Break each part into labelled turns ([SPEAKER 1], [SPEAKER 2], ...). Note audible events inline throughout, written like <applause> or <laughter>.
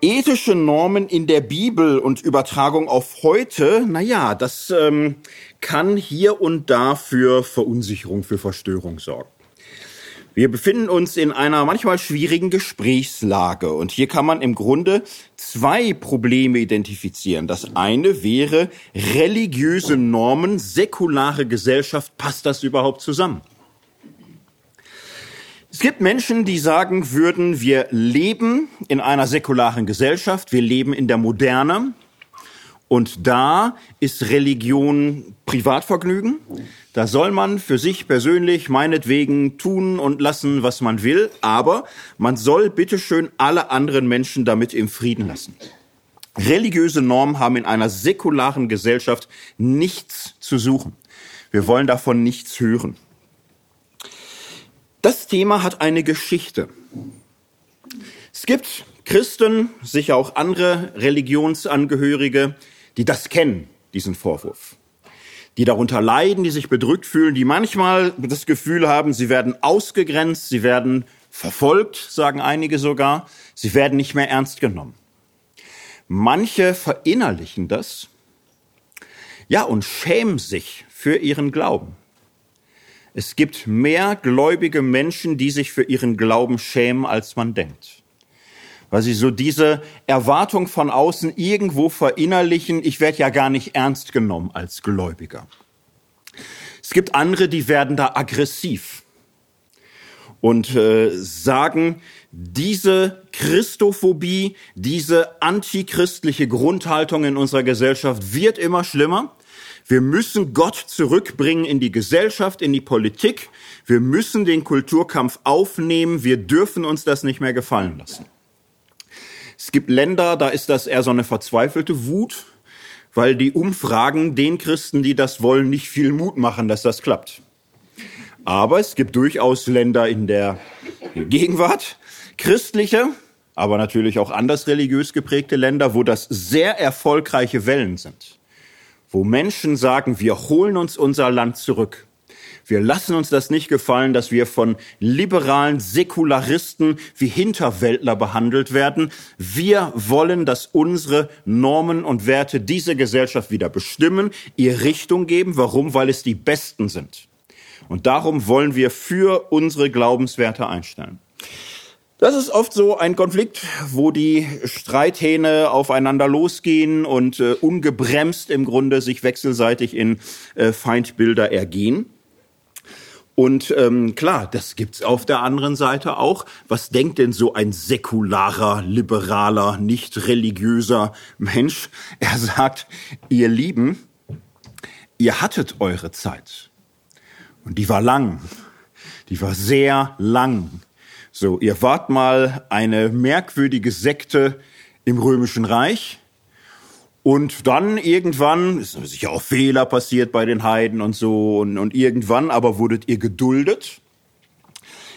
[SPEAKER 1] Ethische Normen in der Bibel und Übertragung auf heute, naja, das ähm, kann hier und da für Verunsicherung, für Verstörung sorgen. Wir befinden uns in einer manchmal schwierigen Gesprächslage und hier kann man im Grunde zwei Probleme identifizieren. Das eine wäre religiöse Normen, säkulare Gesellschaft, passt das überhaupt zusammen? Es gibt Menschen, die sagen würden, wir leben in einer säkularen Gesellschaft, wir leben in der Moderne und da ist Religion Privatvergnügen. Da soll man für sich persönlich meinetwegen tun und lassen, was man will, aber man soll bitteschön alle anderen Menschen damit im Frieden lassen. Religiöse Normen haben in einer säkularen Gesellschaft nichts zu suchen. Wir wollen davon nichts hören. Das Thema hat eine Geschichte. Es gibt Christen, sicher auch andere Religionsangehörige, die das kennen, diesen Vorwurf. Die darunter leiden, die sich bedrückt fühlen, die manchmal das Gefühl haben, sie werden ausgegrenzt, sie werden verfolgt, sagen einige sogar, sie werden nicht mehr ernst genommen. Manche verinnerlichen das, ja, und schämen sich für ihren Glauben. Es gibt mehr gläubige Menschen, die sich für ihren Glauben schämen, als man denkt weil sie so diese Erwartung von außen irgendwo verinnerlichen, ich werde ja gar nicht ernst genommen als Gläubiger. Es gibt andere, die werden da aggressiv und äh, sagen, diese Christophobie, diese antichristliche Grundhaltung in unserer Gesellschaft wird immer schlimmer. Wir müssen Gott zurückbringen in die Gesellschaft, in die Politik. Wir müssen den Kulturkampf aufnehmen. Wir dürfen uns das nicht mehr gefallen lassen. Es gibt Länder, da ist das eher so eine verzweifelte Wut, weil die Umfragen den Christen, die das wollen, nicht viel Mut machen, dass das klappt. Aber es gibt durchaus Länder in der Gegenwart, christliche, aber natürlich auch anders religiös geprägte Länder, wo das sehr erfolgreiche Wellen sind. Wo Menschen sagen, wir holen uns unser Land zurück. Wir lassen uns das nicht gefallen, dass wir von liberalen Säkularisten wie Hinterwäldler behandelt werden. Wir wollen, dass unsere Normen und Werte diese Gesellschaft wieder bestimmen, ihr Richtung geben. Warum? Weil es die besten sind. Und darum wollen wir für unsere Glaubenswerte einstellen. Das ist oft so ein Konflikt, wo die Streithähne aufeinander losgehen und äh, ungebremst im Grunde sich wechselseitig in äh, Feindbilder ergehen. Und ähm, klar, das gibt's auf der anderen Seite auch. Was denkt denn so ein säkularer, liberaler, nicht religiöser Mensch? Er sagt, ihr Lieben, ihr hattet eure Zeit. Und die war lang. Die war sehr lang. So, ihr wart mal eine merkwürdige Sekte im Römischen Reich. Und dann irgendwann, ist sicher auch Fehler passiert bei den Heiden und so, und, und irgendwann aber wurdet ihr geduldet.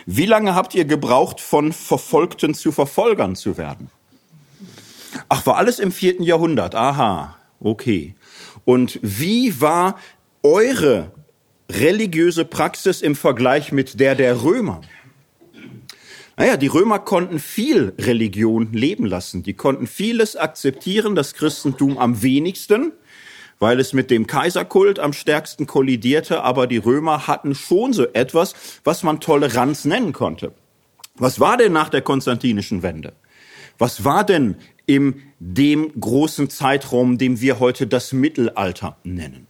[SPEAKER 1] Wie lange habt ihr gebraucht, von Verfolgten zu Verfolgern zu werden? Ach, war alles im vierten Jahrhundert. Aha, okay. Und wie war eure religiöse Praxis im Vergleich mit der der Römer? Naja, die Römer konnten viel Religion leben lassen. Die konnten vieles akzeptieren, das Christentum am wenigsten, weil es mit dem Kaiserkult am stärksten kollidierte. Aber die Römer hatten schon so etwas, was man Toleranz nennen konnte. Was war denn nach der konstantinischen Wende? Was war denn in dem großen Zeitraum, den wir heute das Mittelalter nennen?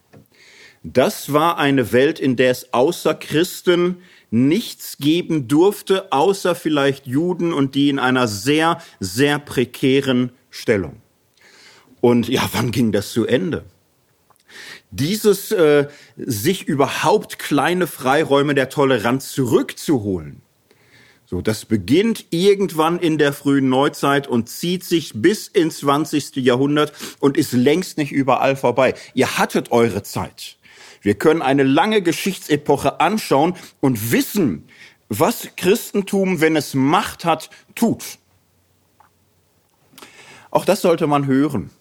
[SPEAKER 1] Das war eine Welt, in der es außer Christen nichts geben durfte, außer vielleicht Juden und die in einer sehr, sehr prekären Stellung. Und ja, wann ging das zu Ende? Dieses äh, sich überhaupt kleine Freiräume der Toleranz zurückzuholen, so, das beginnt irgendwann in der frühen Neuzeit und zieht sich bis ins 20. Jahrhundert und ist längst nicht überall vorbei. Ihr hattet eure Zeit. Wir können eine lange Geschichtsepoche anschauen und wissen, was Christentum, wenn es Macht hat, tut. Auch das sollte man hören.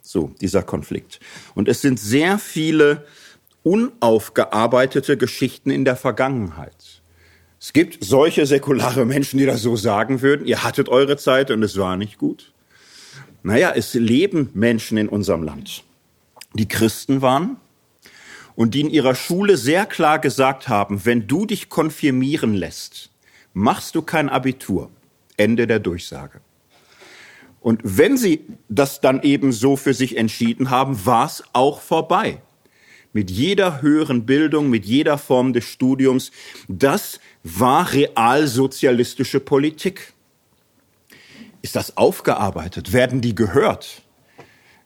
[SPEAKER 1] So, dieser Konflikt. Und es sind sehr viele unaufgearbeitete Geschichten in der Vergangenheit. Es gibt solche säkulare Menschen, die das so sagen würden. Ihr hattet eure Zeit und es war nicht gut. Naja, es leben Menschen in unserem Land, die Christen waren und die in ihrer Schule sehr klar gesagt haben, wenn du dich konfirmieren lässt, machst du kein Abitur. Ende der Durchsage. Und wenn sie das dann eben so für sich entschieden haben, war es auch vorbei. Mit jeder höheren Bildung, mit jeder Form des Studiums, das war realsozialistische Politik. Ist das aufgearbeitet? Werden die gehört?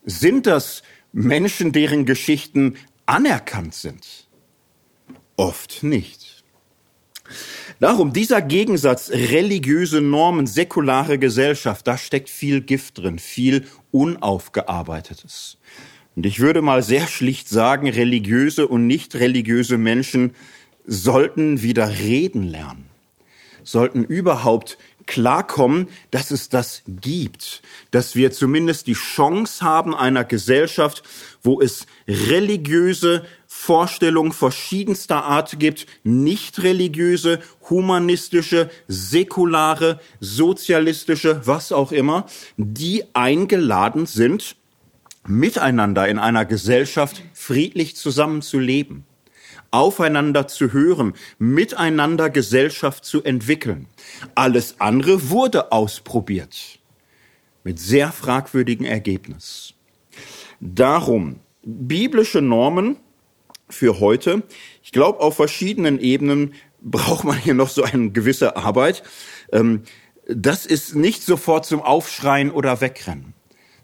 [SPEAKER 1] Sind das Menschen, deren Geschichten anerkannt sind? Oft nicht. Darum, dieser Gegensatz religiöse Normen, säkulare Gesellschaft, da steckt viel Gift drin, viel Unaufgearbeitetes. Und ich würde mal sehr schlicht sagen, religiöse und nicht religiöse Menschen sollten wieder reden lernen, sollten überhaupt klarkommen, dass es das gibt, dass wir zumindest die Chance haben einer Gesellschaft, wo es religiöse Vorstellungen verschiedenster Art gibt, nicht religiöse, humanistische, säkulare, sozialistische, was auch immer, die eingeladen sind, miteinander in einer Gesellschaft friedlich zusammenzuleben, aufeinander zu hören, miteinander Gesellschaft zu entwickeln. Alles andere wurde ausprobiert mit sehr fragwürdigen Ergebnis. Darum biblische Normen für heute. Ich glaube, auf verschiedenen Ebenen braucht man hier noch so eine gewisse Arbeit. Ähm, das ist nicht sofort zum Aufschreien oder Wegrennen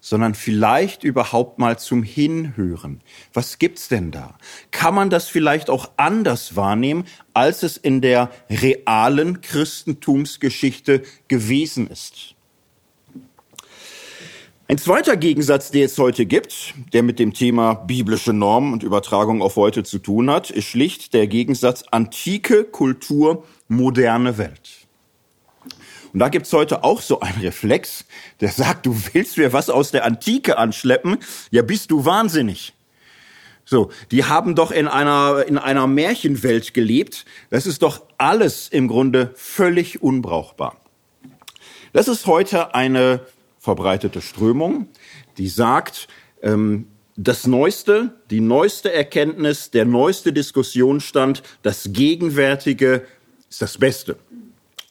[SPEAKER 1] sondern vielleicht überhaupt mal zum Hinhören. Was gibt's denn da? Kann man das vielleicht auch anders wahrnehmen, als es in der realen Christentumsgeschichte gewesen ist? Ein zweiter Gegensatz, der es heute gibt, der mit dem Thema biblische Normen und Übertragung auf heute zu tun hat, ist schlicht der Gegensatz antike Kultur, moderne Welt. Und da gibt's heute auch so einen Reflex, der sagt, du willst mir was aus der Antike anschleppen? Ja, bist du wahnsinnig. So, die haben doch in einer, in einer Märchenwelt gelebt. Das ist doch alles im Grunde völlig unbrauchbar. Das ist heute eine verbreitete Strömung, die sagt, ähm, das Neueste, die neueste Erkenntnis, der neueste Diskussionsstand, das Gegenwärtige ist das Beste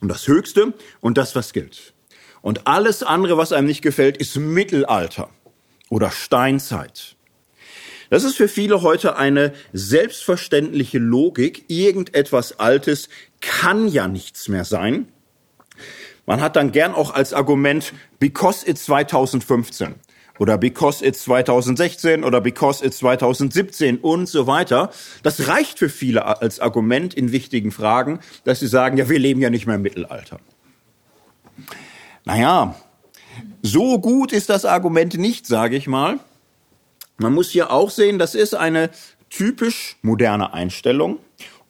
[SPEAKER 1] und das Höchste und das, was gilt. Und alles andere, was einem nicht gefällt, ist Mittelalter oder Steinzeit. Das ist für viele heute eine selbstverständliche Logik. Irgendetwas Altes kann ja nichts mehr sein. Man hat dann gern auch als Argument, because it's 2015 oder because it's 2016 oder because it's 2017 und so weiter. Das reicht für viele als Argument in wichtigen Fragen, dass sie sagen, ja, wir leben ja nicht mehr im Mittelalter. Naja, so gut ist das Argument nicht, sage ich mal. Man muss hier auch sehen, das ist eine typisch moderne Einstellung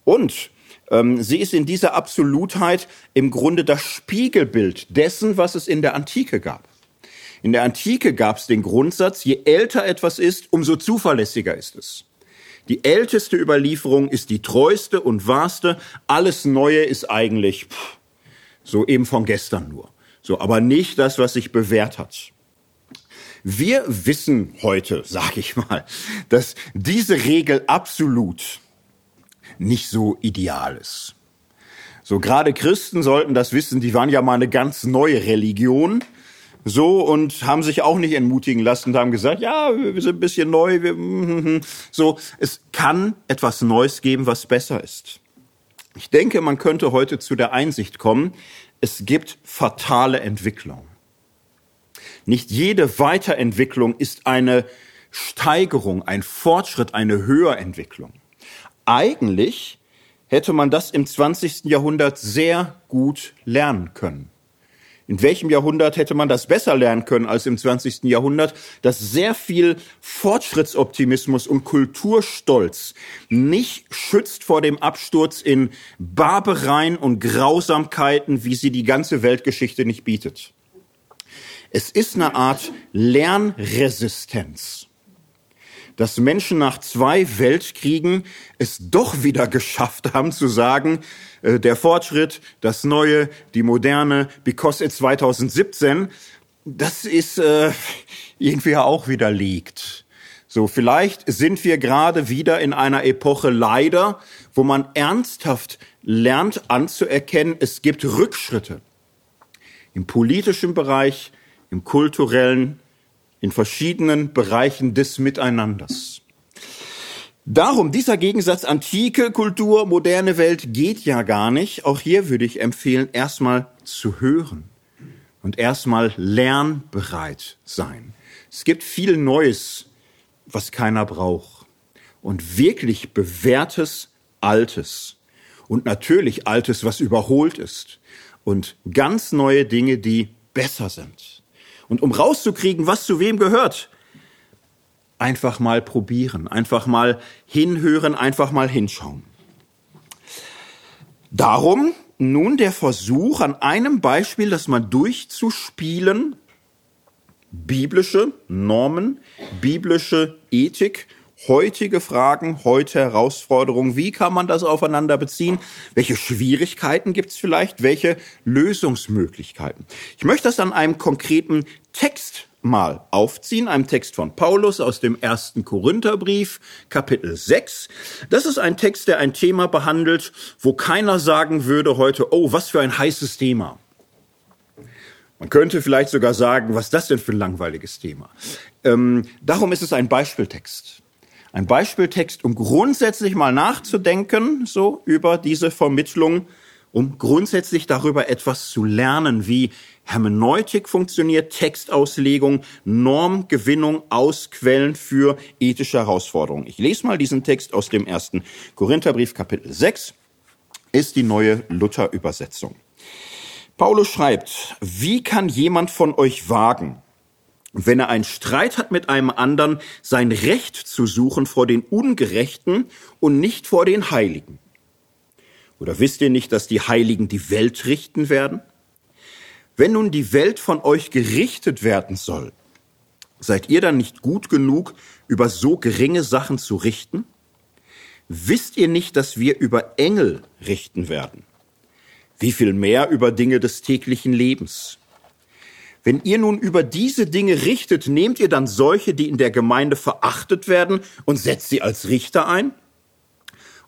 [SPEAKER 1] und ähm, sie ist in dieser Absolutheit im Grunde das Spiegelbild dessen, was es in der Antike gab. In der Antike gab es den Grundsatz, je älter etwas ist, umso zuverlässiger ist es. Die älteste Überlieferung ist die treueste und wahrste. Alles Neue ist eigentlich pff, so eben von gestern nur. So, aber nicht das, was sich bewährt hat. Wir wissen heute, <laughs> sag ich mal, dass diese Regel absolut nicht so ideal ist. So gerade Christen sollten das wissen, die waren ja mal eine ganz neue Religion so und haben sich auch nicht entmutigen lassen und haben gesagt, ja, wir sind ein bisschen neu, wir, mm, <laughs> so. Es kann etwas Neues geben, was besser ist. Ich denke, man könnte heute zu der Einsicht kommen, es gibt fatale Entwicklung. Nicht jede Weiterentwicklung ist eine Steigerung, ein Fortschritt, eine Höherentwicklung. Eigentlich hätte man das im 20. Jahrhundert sehr gut lernen können. In welchem Jahrhundert hätte man das besser lernen können als im 20. Jahrhundert, dass sehr viel Fortschrittsoptimismus und Kulturstolz nicht schützt vor dem Absturz in Barbareien und Grausamkeiten, wie sie die ganze Weltgeschichte nicht bietet. Es ist eine Art Lernresistenz dass Menschen nach zwei Weltkriegen es doch wieder geschafft haben zu sagen, äh, der Fortschritt, das Neue, die Moderne, because it's 2017, das ist äh, irgendwie auch widerlegt. So, vielleicht sind wir gerade wieder in einer Epoche leider, wo man ernsthaft lernt anzuerkennen, es gibt Rückschritte im politischen Bereich, im kulturellen, in verschiedenen Bereichen des Miteinanders. Darum, dieser Gegensatz antike Kultur, moderne Welt geht ja gar nicht. Auch hier würde ich empfehlen, erstmal zu hören und erstmal lernbereit sein. Es gibt viel Neues, was keiner braucht. Und wirklich bewährtes Altes. Und natürlich Altes, was überholt ist. Und ganz neue Dinge, die besser sind. Und um rauszukriegen, was zu wem gehört, einfach mal probieren, einfach mal hinhören, einfach mal hinschauen. Darum nun der Versuch, an einem Beispiel das mal durchzuspielen, biblische Normen, biblische Ethik, heutige Fragen, heute Herausforderungen. Wie kann man das aufeinander beziehen? Welche Schwierigkeiten gibt es vielleicht? Welche Lösungsmöglichkeiten? Ich möchte das an einem konkreten Text mal aufziehen, einem Text von Paulus aus dem ersten Korintherbrief, Kapitel 6. Das ist ein Text, der ein Thema behandelt, wo keiner sagen würde heute, oh, was für ein heißes Thema. Man könnte vielleicht sogar sagen, was ist das denn für ein langweiliges Thema? Ähm, darum ist es ein Beispieltext. Ein Beispieltext, um grundsätzlich mal nachzudenken, so über diese Vermittlung, um grundsätzlich darüber etwas zu lernen, wie Hermeneutik funktioniert, Textauslegung, Normgewinnung aus Quellen für ethische Herausforderungen. Ich lese mal diesen Text aus dem ersten Korintherbrief, Kapitel 6, ist die neue Luther-Übersetzung. Paulus schreibt, wie kann jemand von euch wagen, wenn er einen Streit hat mit einem anderen, sein Recht zu suchen vor den Ungerechten und nicht vor den Heiligen? Oder wisst ihr nicht, dass die Heiligen die Welt richten werden? Wenn nun die Welt von euch gerichtet werden soll, seid ihr dann nicht gut genug, über so geringe Sachen zu richten? Wisst ihr nicht, dass wir über Engel richten werden? wie viel mehr über Dinge des täglichen Lebens. Wenn ihr nun über diese Dinge richtet, nehmt ihr dann solche, die in der Gemeinde verachtet werden und setzt sie als Richter ein?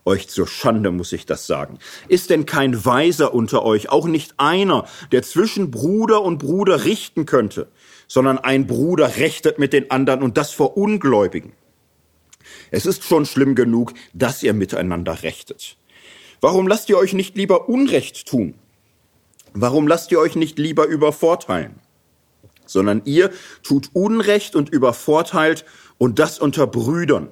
[SPEAKER 1] Euch zur Schande muss ich das sagen. Ist denn kein Weiser unter euch, auch nicht einer, der zwischen Bruder und Bruder richten könnte, sondern ein Bruder rechtet mit den anderen und das vor Ungläubigen? Es ist schon schlimm genug, dass ihr miteinander rechtet. Warum lasst ihr euch nicht lieber Unrecht tun? Warum lasst ihr euch nicht lieber übervorteilen? Sondern ihr tut Unrecht und übervorteilt und das unter Brüdern.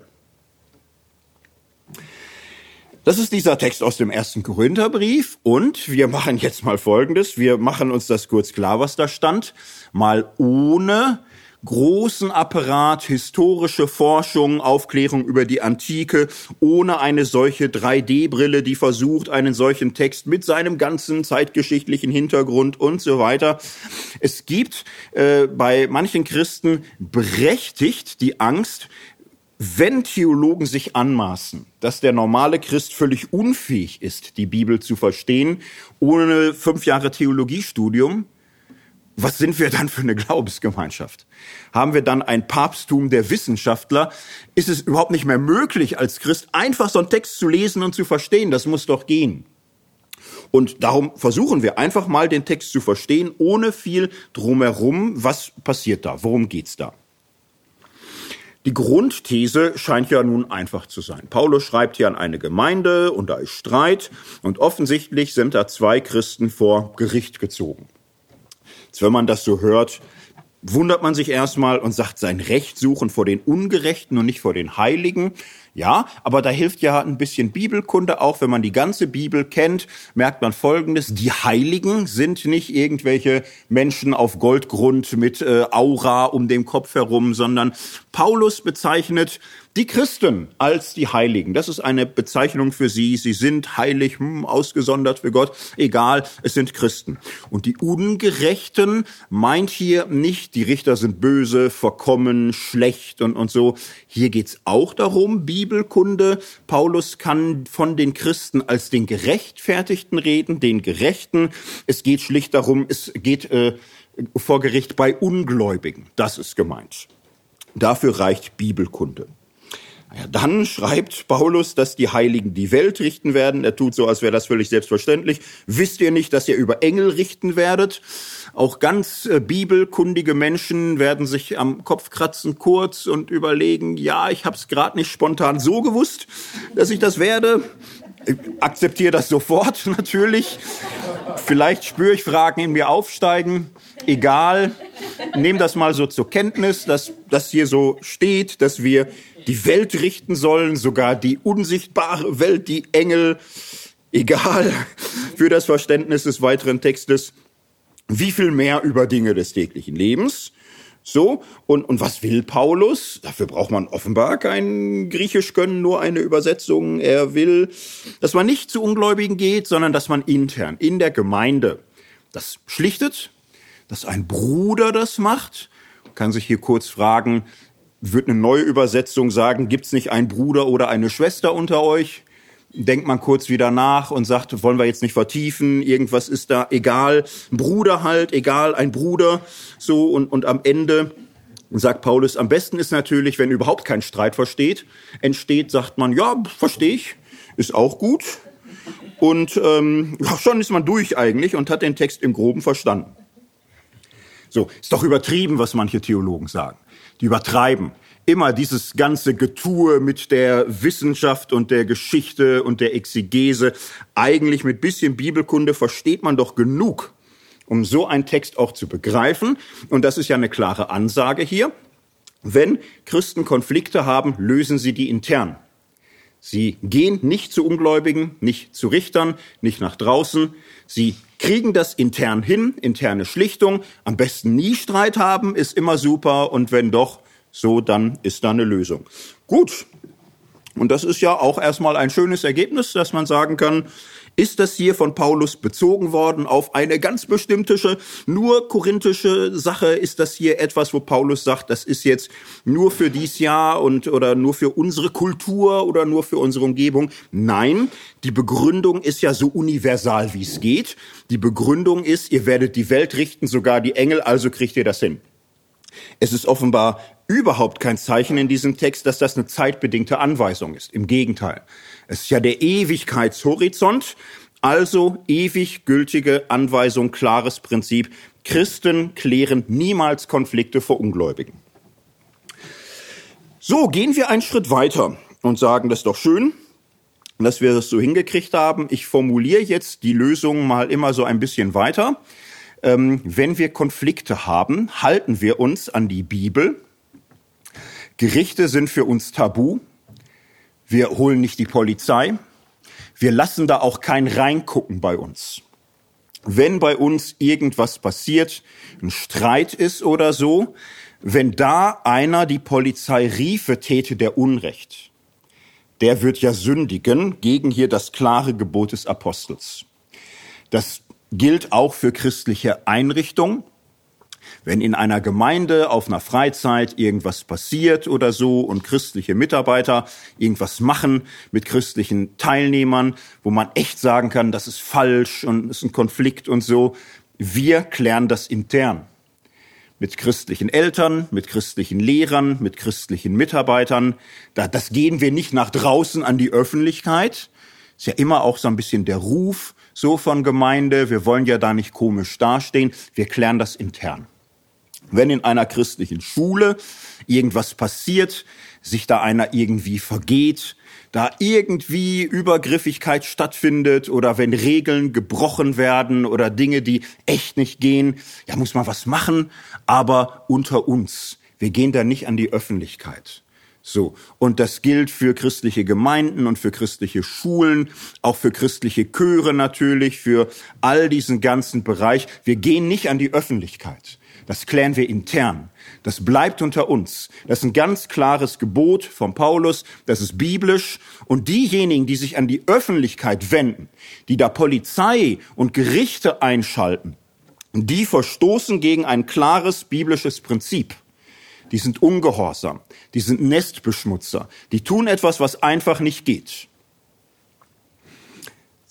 [SPEAKER 1] Das ist dieser Text aus dem ersten Korintherbrief und wir machen jetzt mal Folgendes. Wir machen uns das kurz klar, was da stand. Mal ohne großen Apparat, historische Forschung, Aufklärung über die Antike, ohne eine solche 3D-Brille, die versucht, einen solchen Text mit seinem ganzen zeitgeschichtlichen Hintergrund und so weiter. Es gibt äh, bei manchen Christen berechtigt die Angst, wenn Theologen sich anmaßen, dass der normale Christ völlig unfähig ist, die Bibel zu verstehen, ohne fünf Jahre Theologiestudium, was sind wir dann für eine Glaubensgemeinschaft? Haben wir dann ein Papsttum der Wissenschaftler? Ist es überhaupt nicht mehr möglich, als Christ einfach so einen Text zu lesen und zu verstehen? Das muss doch gehen. Und darum versuchen wir einfach mal den Text zu verstehen, ohne viel drumherum. Was passiert da? Worum geht's da? Die Grundthese scheint ja nun einfach zu sein. Paulus schreibt hier an eine Gemeinde und da ist Streit und offensichtlich sind da zwei Christen vor Gericht gezogen. Wenn man das so hört, wundert man sich erstmal und sagt, sein Recht suchen vor den Ungerechten und nicht vor den Heiligen. Ja, aber da hilft ja ein bisschen Bibelkunde auch. Wenn man die ganze Bibel kennt, merkt man Folgendes. Die Heiligen sind nicht irgendwelche Menschen auf Goldgrund mit äh, Aura um den Kopf herum, sondern Paulus bezeichnet die Christen als die Heiligen. Das ist eine Bezeichnung für sie. Sie sind heilig, hm, ausgesondert für Gott. Egal, es sind Christen. Und die Ungerechten meint hier nicht, die Richter sind böse, verkommen, schlecht und, und so. Hier geht's auch darum, Bibelkunde. Paulus kann von den Christen als den Gerechtfertigten reden, den Gerechten. Es geht schlicht darum, es geht äh, vor Gericht bei Ungläubigen. Das ist gemeint. Dafür reicht Bibelkunde. Ja, dann schreibt Paulus, dass die Heiligen die Welt richten werden. Er tut so, als wäre das völlig selbstverständlich. Wisst ihr nicht, dass ihr über Engel richten werdet? Auch ganz äh, bibelkundige Menschen werden sich am Kopf kratzen kurz und überlegen, ja, ich habe es gerade nicht spontan so gewusst, dass ich das werde. Ich akzeptiere das sofort <laughs> natürlich. Vielleicht spüre ich Fragen in mir aufsteigen. Egal. Nehme das mal so zur Kenntnis, dass das hier so steht, dass wir die Welt richten sollen, sogar die unsichtbare Welt, die Engel, egal <laughs> für das Verständnis des weiteren Textes, wie viel mehr über Dinge des täglichen Lebens. So, und, und was will Paulus? Dafür braucht man offenbar kein Griechisch können, nur eine Übersetzung. Er will, dass man nicht zu Ungläubigen geht, sondern dass man intern, in der Gemeinde, das schlichtet, dass ein Bruder das macht. Man kann sich hier kurz fragen, wird eine neue Übersetzung sagen, gibt's nicht einen Bruder oder eine Schwester unter euch? Denkt man kurz wieder nach und sagt, wollen wir jetzt nicht vertiefen, irgendwas ist da egal, ein Bruder halt, egal, ein Bruder, so und, und am Ende sagt Paulus, am besten ist natürlich, wenn überhaupt kein Streit versteht, entsteht, sagt man, ja, verstehe ich, ist auch gut. Und ähm, schon ist man durch eigentlich und hat den Text im Groben verstanden. So, ist doch übertrieben, was manche Theologen sagen die übertreiben. Immer dieses ganze Getue mit der Wissenschaft und der Geschichte und der Exegese. Eigentlich mit bisschen Bibelkunde versteht man doch genug, um so einen Text auch zu begreifen. Und das ist ja eine klare Ansage hier. Wenn Christen Konflikte haben, lösen sie die intern. Sie gehen nicht zu Ungläubigen, nicht zu Richtern, nicht nach draußen. Sie kriegen das intern hin, interne Schlichtung. Am besten nie Streit haben, ist immer super. Und wenn doch, so, dann ist da eine Lösung. Gut. Und das ist ja auch erstmal ein schönes Ergebnis, dass man sagen kann, ist das hier von Paulus bezogen worden auf eine ganz bestimmte, nur korinthische Sache? Ist das hier etwas, wo Paulus sagt, das ist jetzt nur für dies Jahr und oder nur für unsere Kultur oder nur für unsere Umgebung? Nein, die Begründung ist ja so universal, wie es geht. Die Begründung ist, ihr werdet die Welt richten, sogar die Engel, also kriegt ihr das hin. Es ist offenbar überhaupt kein Zeichen in diesem Text, dass das eine zeitbedingte Anweisung ist. Im Gegenteil. Es ist ja der Ewigkeitshorizont, also ewig gültige Anweisung, klares Prinzip. Christen klären niemals Konflikte vor Ungläubigen. So, gehen wir einen Schritt weiter und sagen, das ist doch schön, dass wir das so hingekriegt haben. Ich formuliere jetzt die Lösung mal immer so ein bisschen weiter. Ähm, wenn wir Konflikte haben, halten wir uns an die Bibel. Gerichte sind für uns tabu. Wir holen nicht die Polizei. Wir lassen da auch kein Reingucken bei uns. Wenn bei uns irgendwas passiert, ein Streit ist oder so, wenn da einer die Polizei riefe, täte der Unrecht. Der wird ja sündigen gegen hier das klare Gebot des Apostels. Das gilt auch für christliche Einrichtungen. Wenn in einer Gemeinde auf einer Freizeit irgendwas passiert oder so und christliche Mitarbeiter irgendwas machen mit christlichen Teilnehmern, wo man echt sagen kann, das ist falsch und ist ein Konflikt und so, wir klären das intern. Mit christlichen Eltern, mit christlichen Lehrern, mit christlichen Mitarbeitern. das gehen wir nicht nach draußen an die Öffentlichkeit. Ist ja immer auch so ein bisschen der Ruf so von Gemeinde. Wir wollen ja da nicht komisch dastehen. Wir klären das intern. Wenn in einer christlichen Schule irgendwas passiert, sich da einer irgendwie vergeht, da irgendwie Übergriffigkeit stattfindet oder wenn Regeln gebrochen werden oder Dinge, die echt nicht gehen, ja, muss man was machen, aber unter uns. Wir gehen da nicht an die Öffentlichkeit. So. Und das gilt für christliche Gemeinden und für christliche Schulen, auch für christliche Chöre natürlich, für all diesen ganzen Bereich. Wir gehen nicht an die Öffentlichkeit. Das klären wir intern. Das bleibt unter uns. Das ist ein ganz klares Gebot von Paulus. Das ist biblisch. Und diejenigen, die sich an die Öffentlichkeit wenden, die da Polizei und Gerichte einschalten, die verstoßen gegen ein klares biblisches Prinzip. Die sind ungehorsam. Die sind Nestbeschmutzer. Die tun etwas, was einfach nicht geht.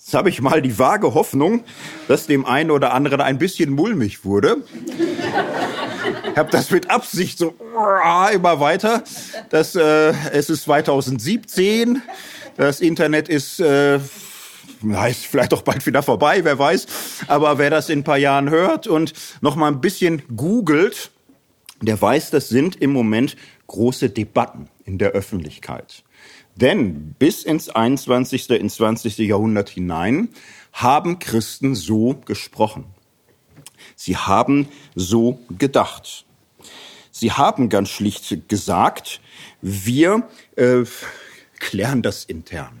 [SPEAKER 1] Jetzt habe ich mal die vage Hoffnung, dass dem einen oder anderen ein bisschen mulmig wurde. Ich habe das mit Absicht so immer weiter. Das, äh, es ist 2017. Das Internet ist äh, ist vielleicht auch bald wieder vorbei, wer weiß. Aber wer das in ein paar Jahren hört und noch mal ein bisschen googelt, der weiß, das sind im Moment große Debatten in der Öffentlichkeit. Denn bis ins 21., ins 20. Jahrhundert hinein haben Christen so gesprochen. Sie haben so gedacht. Sie haben ganz schlicht gesagt, wir äh, klären das intern.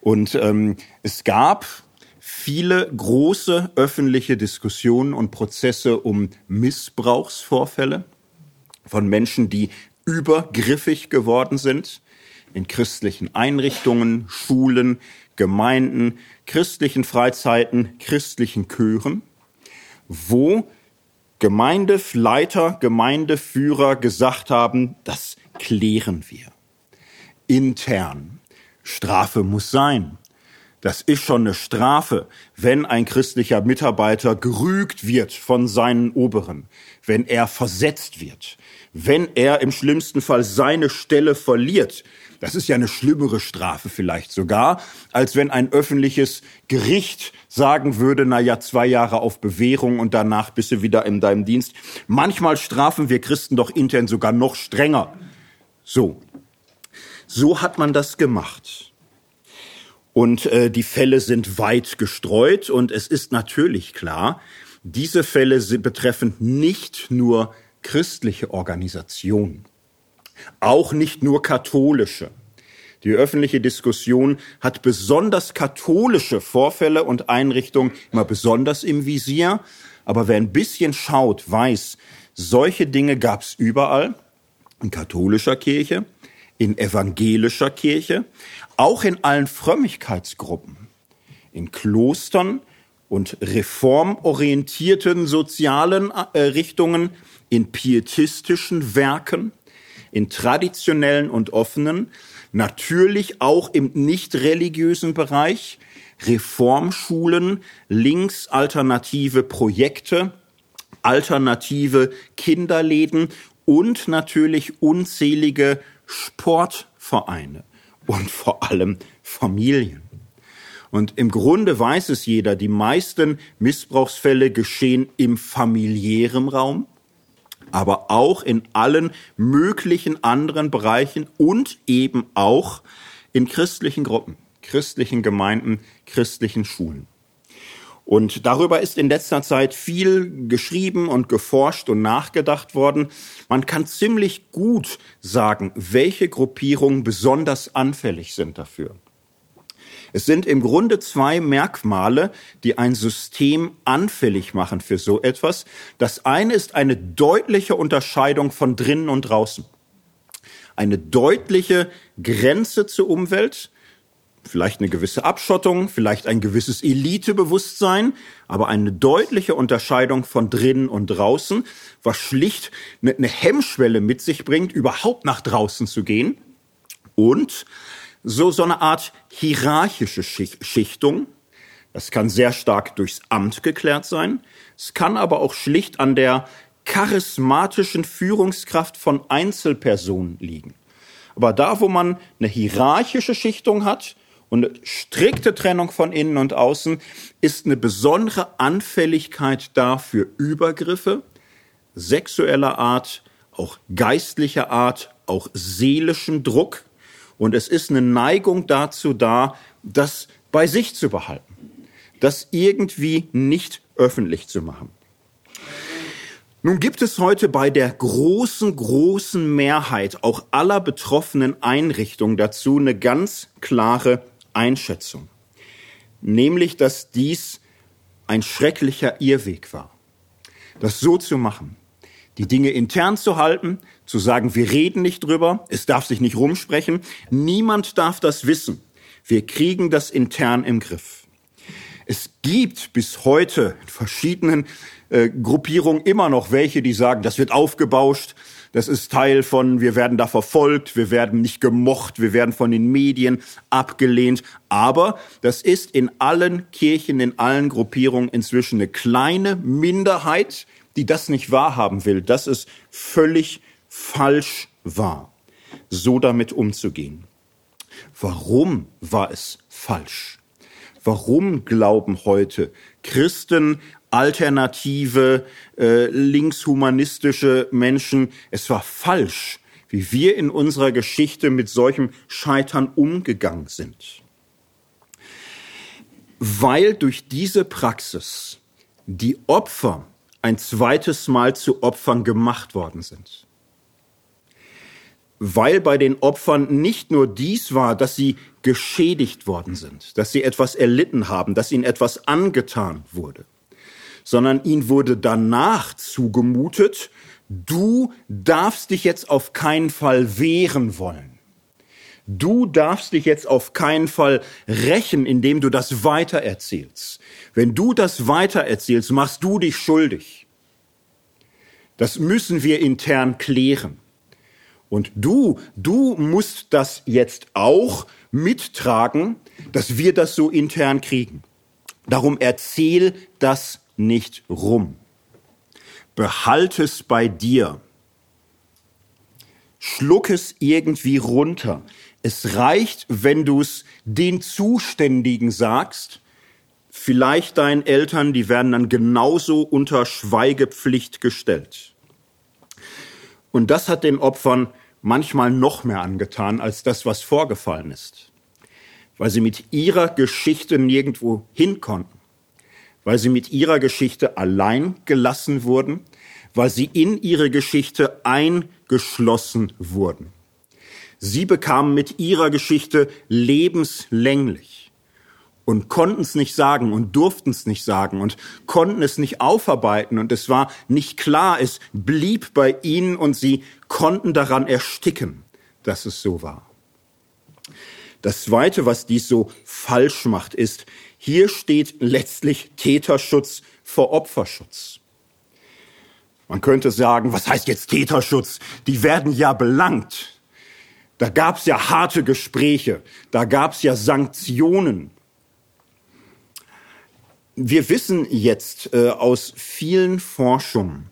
[SPEAKER 1] Und ähm, es gab viele große öffentliche Diskussionen und Prozesse um Missbrauchsvorfälle von Menschen, die übergriffig geworden sind in christlichen Einrichtungen, Schulen, Gemeinden, christlichen Freizeiten, christlichen Chören, wo Gemeindeleiter, Gemeindeführer gesagt haben, das klären wir intern. Strafe muss sein. Das ist schon eine Strafe, wenn ein christlicher Mitarbeiter gerügt wird von seinen Oberen, wenn er versetzt wird, wenn er im schlimmsten Fall seine Stelle verliert. Das ist ja eine schlimmere Strafe vielleicht sogar, als wenn ein öffentliches Gericht sagen würde, na ja, zwei Jahre auf Bewährung und danach bist du wieder in deinem Dienst. Manchmal strafen wir Christen doch intern sogar noch strenger. So. So hat man das gemacht. Und äh, die Fälle sind weit gestreut und es ist natürlich klar, diese Fälle betreffen nicht nur christliche Organisationen, auch nicht nur katholische. Die öffentliche Diskussion hat besonders katholische Vorfälle und Einrichtungen immer besonders im Visier. Aber wer ein bisschen schaut, weiß, solche Dinge gab es überall, in katholischer Kirche, in evangelischer Kirche, auch in allen Frömmigkeitsgruppen, in Klostern und reformorientierten sozialen äh, Richtungen, in pietistischen Werken, in traditionellen und offenen, natürlich auch im nicht religiösen Bereich, Reformschulen, linksalternative Projekte, alternative Kinderläden und natürlich unzählige Sportvereine und vor allem Familien. Und im Grunde weiß es jeder, die meisten Missbrauchsfälle geschehen im familiären Raum, aber auch in allen möglichen anderen Bereichen und eben auch in christlichen Gruppen, christlichen Gemeinden, christlichen Schulen. Und darüber ist in letzter Zeit viel geschrieben und geforscht und nachgedacht worden. Man kann ziemlich gut sagen, welche Gruppierungen besonders anfällig sind dafür. Es sind im Grunde zwei Merkmale, die ein System anfällig machen für so etwas. Das eine ist eine deutliche Unterscheidung von drinnen und draußen. Eine deutliche Grenze zur Umwelt, vielleicht eine gewisse Abschottung, vielleicht ein gewisses Elitebewusstsein, aber eine deutliche Unterscheidung von drinnen und draußen, was schlicht eine Hemmschwelle mit sich bringt, überhaupt nach draußen zu gehen. Und so, so eine Art hierarchische Schichtung. Das kann sehr stark durchs Amt geklärt sein. Es kann aber auch schlicht an der charismatischen Führungskraft von Einzelpersonen liegen. Aber da, wo man eine hierarchische Schichtung hat, und strikte Trennung von innen und außen ist eine besondere Anfälligkeit da für Übergriffe sexueller Art, auch geistlicher Art, auch seelischen Druck. Und es ist eine Neigung dazu da, das bei sich zu behalten, das irgendwie nicht öffentlich zu machen. Nun gibt es heute bei der großen, großen Mehrheit auch aller betroffenen Einrichtungen dazu eine ganz klare Einschätzung, nämlich dass dies ein schrecklicher Irrweg war. Das so zu machen, die Dinge intern zu halten, zu sagen, wir reden nicht drüber, es darf sich nicht rumsprechen, niemand darf das wissen. Wir kriegen das intern im Griff. Es gibt bis heute in verschiedenen äh, Gruppierungen immer noch welche, die sagen, das wird aufgebauscht, das ist Teil von, wir werden da verfolgt, wir werden nicht gemocht, wir werden von den Medien abgelehnt. Aber das ist in allen Kirchen, in allen Gruppierungen inzwischen eine kleine Minderheit, die das nicht wahrhaben will. Das ist völlig falsch wahr, so damit umzugehen. Warum war es falsch? Warum glauben heute Christen alternative, äh, linkshumanistische Menschen. Es war falsch, wie wir in unserer Geschichte mit solchem Scheitern umgegangen sind. Weil durch diese Praxis die Opfer ein zweites Mal zu Opfern gemacht worden sind. Weil bei den Opfern nicht nur dies war, dass sie geschädigt worden sind, dass sie etwas erlitten haben, dass ihnen etwas angetan wurde, sondern ihm wurde danach zugemutet, du darfst dich jetzt auf keinen Fall wehren wollen. Du darfst dich jetzt auf keinen Fall rächen, indem du das weitererzählst. Wenn du das weitererzählst, machst du dich schuldig. Das müssen wir intern klären. Und du, du musst das jetzt auch mittragen, dass wir das so intern kriegen. Darum erzähl das nicht rum. Behalt es bei dir. Schluck es irgendwie runter. Es reicht, wenn du es den Zuständigen sagst, vielleicht deinen Eltern, die werden dann genauso unter Schweigepflicht gestellt. Und das hat den Opfern manchmal noch mehr angetan als das, was vorgefallen ist, weil sie mit ihrer Geschichte nirgendwo hin konnten weil sie mit ihrer Geschichte allein gelassen wurden, weil sie in ihre Geschichte eingeschlossen wurden. Sie bekamen mit ihrer Geschichte lebenslänglich und konnten es nicht sagen und durften es nicht sagen und konnten es nicht aufarbeiten und es war nicht klar, es blieb bei ihnen und sie konnten daran ersticken, dass es so war. Das Zweite, was dies so falsch macht, ist, hier steht letztlich Täterschutz vor Opferschutz. Man könnte sagen, was heißt jetzt Täterschutz? Die werden ja belangt. Da gab es ja harte Gespräche, da gab es ja Sanktionen. Wir wissen jetzt äh, aus vielen Forschungen,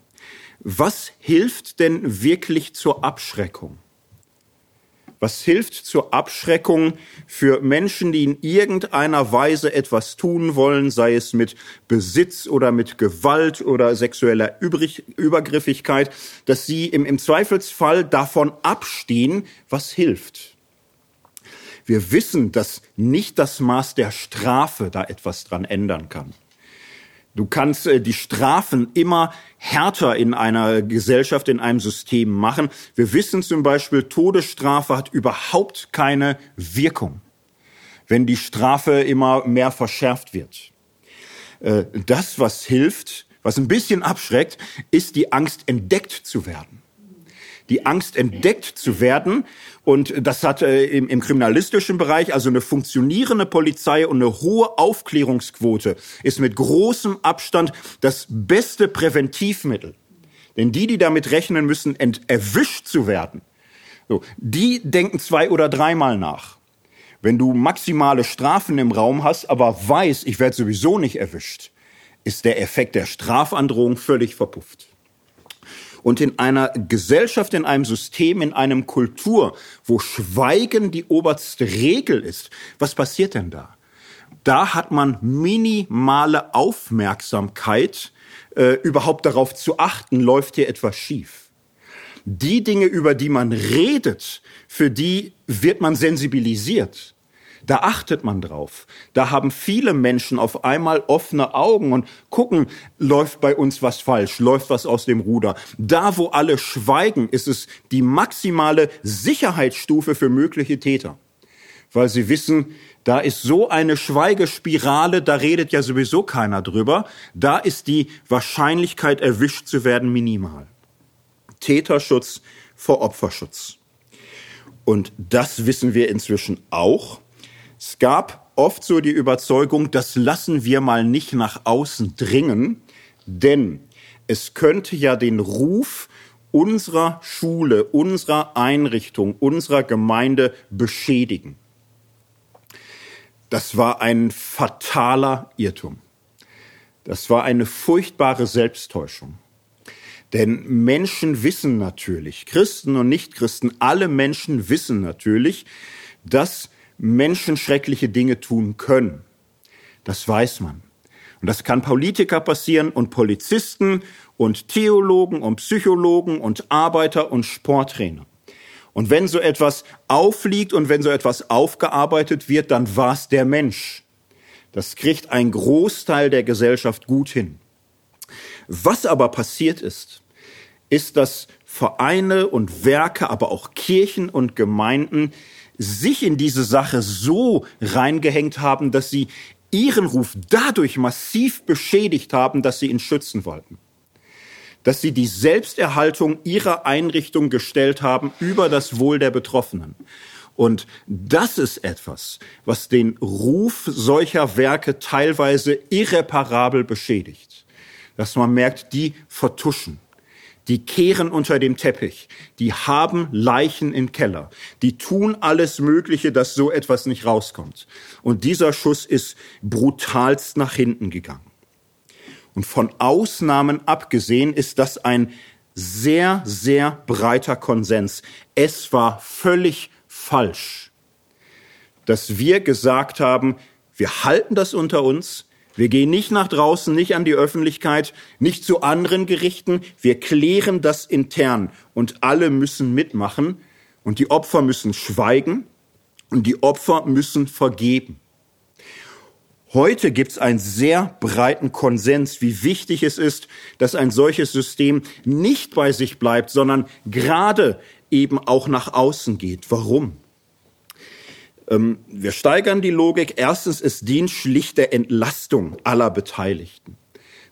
[SPEAKER 1] was hilft denn wirklich zur Abschreckung? Was hilft zur Abschreckung für Menschen, die in irgendeiner Weise etwas tun wollen, sei es mit Besitz oder mit Gewalt oder sexueller Übergriffigkeit, dass sie im, im Zweifelsfall davon abstehen, was hilft? Wir wissen, dass nicht das Maß der Strafe da etwas dran ändern kann. Du kannst äh, die Strafen immer härter in einer Gesellschaft, in einem System machen. Wir wissen zum Beispiel, Todesstrafe hat überhaupt keine Wirkung, wenn die Strafe immer mehr verschärft wird. Äh, das, was hilft, was ein bisschen abschreckt, ist die Angst, entdeckt zu werden die Angst entdeckt zu werden. Und das hat äh, im, im kriminalistischen Bereich also eine funktionierende Polizei und eine hohe Aufklärungsquote ist mit großem Abstand das beste Präventivmittel. Denn die, die damit rechnen müssen, ent erwischt zu werden, so, die denken zwei oder dreimal nach. Wenn du maximale Strafen im Raum hast, aber weißt, ich werde sowieso nicht erwischt, ist der Effekt der Strafandrohung völlig verpufft. Und in einer Gesellschaft, in einem System, in einem Kultur, wo Schweigen die oberste Regel ist, was passiert denn da? Da hat man minimale Aufmerksamkeit, äh, überhaupt darauf zu achten, läuft hier etwas schief. Die Dinge, über die man redet, für die wird man sensibilisiert. Da achtet man drauf. Da haben viele Menschen auf einmal offene Augen und gucken, läuft bei uns was falsch, läuft was aus dem Ruder. Da, wo alle schweigen, ist es die maximale Sicherheitsstufe für mögliche Täter. Weil sie wissen, da ist so eine Schweigespirale, da redet ja sowieso keiner drüber. Da ist die Wahrscheinlichkeit, erwischt zu werden, minimal. Täterschutz vor Opferschutz. Und das wissen wir inzwischen auch. Es gab oft so die Überzeugung, das lassen wir mal nicht nach außen dringen, denn es könnte ja den Ruf unserer Schule, unserer Einrichtung, unserer Gemeinde beschädigen. Das war ein fataler Irrtum. Das war eine furchtbare Selbsttäuschung. Denn Menschen wissen natürlich, Christen und Nichtchristen, alle Menschen wissen natürlich, dass Menschen schreckliche Dinge tun können. Das weiß man. Und das kann Politiker passieren und Polizisten und Theologen und Psychologen und Arbeiter und Sporttrainer. Und wenn so etwas aufliegt und wenn so etwas aufgearbeitet wird, dann war es der Mensch. Das kriegt ein Großteil der Gesellschaft gut hin. Was aber passiert ist, ist, dass Vereine und Werke, aber auch Kirchen und Gemeinden sich in diese Sache so reingehängt haben, dass sie ihren Ruf dadurch massiv beschädigt haben, dass sie ihn schützen wollten. Dass sie die Selbsterhaltung ihrer Einrichtung gestellt haben über das Wohl der Betroffenen. Und das ist etwas, was den Ruf solcher Werke teilweise irreparabel beschädigt. Dass man merkt, die vertuschen die kehren unter dem Teppich, die haben Leichen im Keller, die tun alles Mögliche, dass so etwas nicht rauskommt. Und dieser Schuss ist brutalst nach hinten gegangen. Und von Ausnahmen abgesehen ist das ein sehr, sehr breiter Konsens. Es war völlig falsch, dass wir gesagt haben, wir halten das unter uns, wir gehen nicht nach draußen, nicht an die Öffentlichkeit, nicht zu anderen Gerichten. Wir klären das intern und alle müssen mitmachen und die Opfer müssen schweigen und die Opfer müssen vergeben. Heute gibt es einen sehr breiten Konsens, wie wichtig es ist, dass ein solches System nicht bei sich bleibt, sondern gerade eben auch nach außen geht. Warum? Ähm, wir steigern die Logik. Erstens, es dient schlicht der Entlastung aller Beteiligten.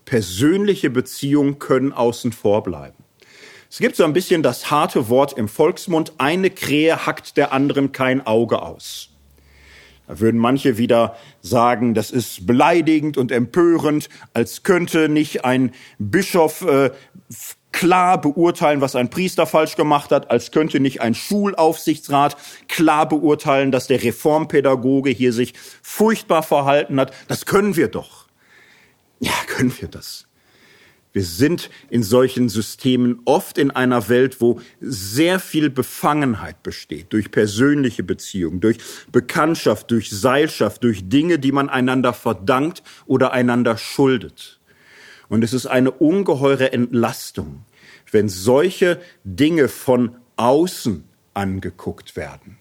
[SPEAKER 1] Persönliche Beziehungen können außen vor bleiben. Es gibt so ein bisschen das harte Wort im Volksmund, eine Krähe hackt der anderen kein Auge aus. Da würden manche wieder sagen, das ist beleidigend und empörend, als könnte nicht ein Bischof äh, klar beurteilen, was ein Priester falsch gemacht hat, als könnte nicht ein Schulaufsichtsrat klar beurteilen, dass der Reformpädagoge hier sich furchtbar verhalten hat. Das können wir doch. Ja, können wir das. Wir sind in solchen Systemen oft in einer Welt, wo sehr viel Befangenheit besteht, durch persönliche Beziehungen, durch Bekanntschaft, durch Seilschaft, durch Dinge, die man einander verdankt oder einander schuldet. Und es ist eine ungeheure Entlastung, wenn solche Dinge von außen angeguckt werden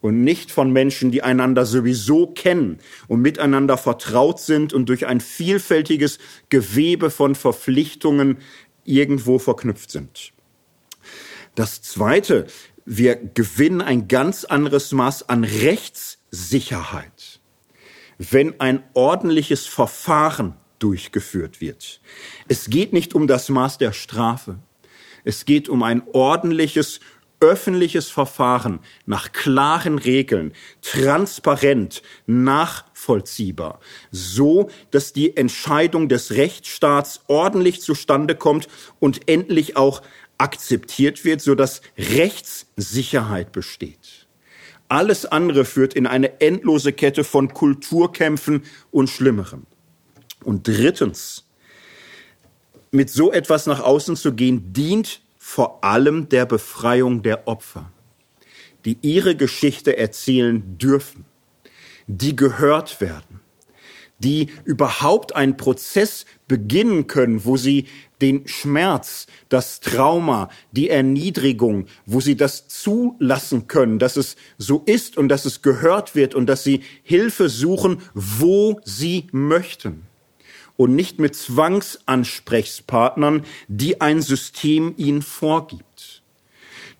[SPEAKER 1] und nicht von Menschen, die einander sowieso kennen und miteinander vertraut sind und durch ein vielfältiges Gewebe von Verpflichtungen irgendwo verknüpft sind. Das Zweite, wir gewinnen ein ganz anderes Maß an Rechtssicherheit, wenn ein ordentliches Verfahren durchgeführt wird. Es geht nicht um das Maß der Strafe. Es geht um ein ordentliches, öffentliches Verfahren nach klaren Regeln, transparent, nachvollziehbar, so dass die Entscheidung des Rechtsstaats ordentlich zustande kommt und endlich auch akzeptiert wird, so dass Rechtssicherheit besteht. Alles andere führt in eine endlose Kette von Kulturkämpfen und Schlimmerem. Und drittens, mit so etwas nach außen zu gehen, dient vor allem der Befreiung der Opfer, die ihre Geschichte erzählen dürfen, die gehört werden, die überhaupt einen Prozess beginnen können, wo sie den Schmerz, das Trauma, die Erniedrigung, wo sie das zulassen können, dass es so ist und dass es gehört wird und dass sie Hilfe suchen, wo sie möchten und nicht mit Zwangsansprechpartnern, die ein System ihnen vorgibt.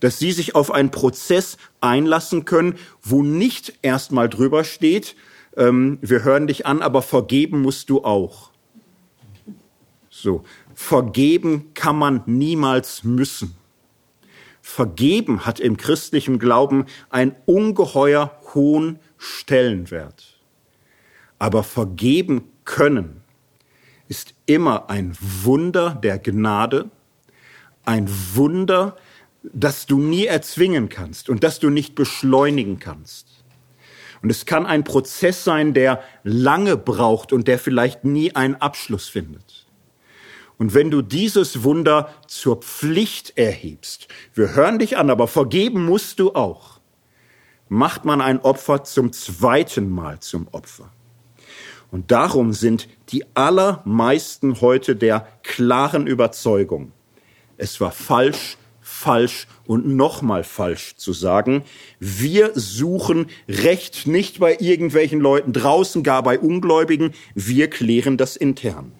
[SPEAKER 1] Dass sie sich auf einen Prozess einlassen können, wo nicht erstmal drüber steht, ähm, wir hören dich an, aber vergeben musst du auch. So, vergeben kann man niemals müssen. Vergeben hat im christlichen Glauben einen ungeheuer hohen Stellenwert. aber vergeben können immer ein Wunder der Gnade, ein Wunder, das du nie erzwingen kannst und das du nicht beschleunigen kannst. Und es kann ein Prozess sein, der lange braucht und der vielleicht nie einen Abschluss findet. Und wenn du dieses Wunder zur Pflicht erhebst, wir hören dich an, aber vergeben musst du auch, macht man ein Opfer zum zweiten Mal zum Opfer. Und darum sind die allermeisten heute der klaren Überzeugung, es war falsch, falsch und nochmal falsch zu sagen, wir suchen Recht nicht bei irgendwelchen Leuten draußen, gar bei Ungläubigen, wir klären das intern.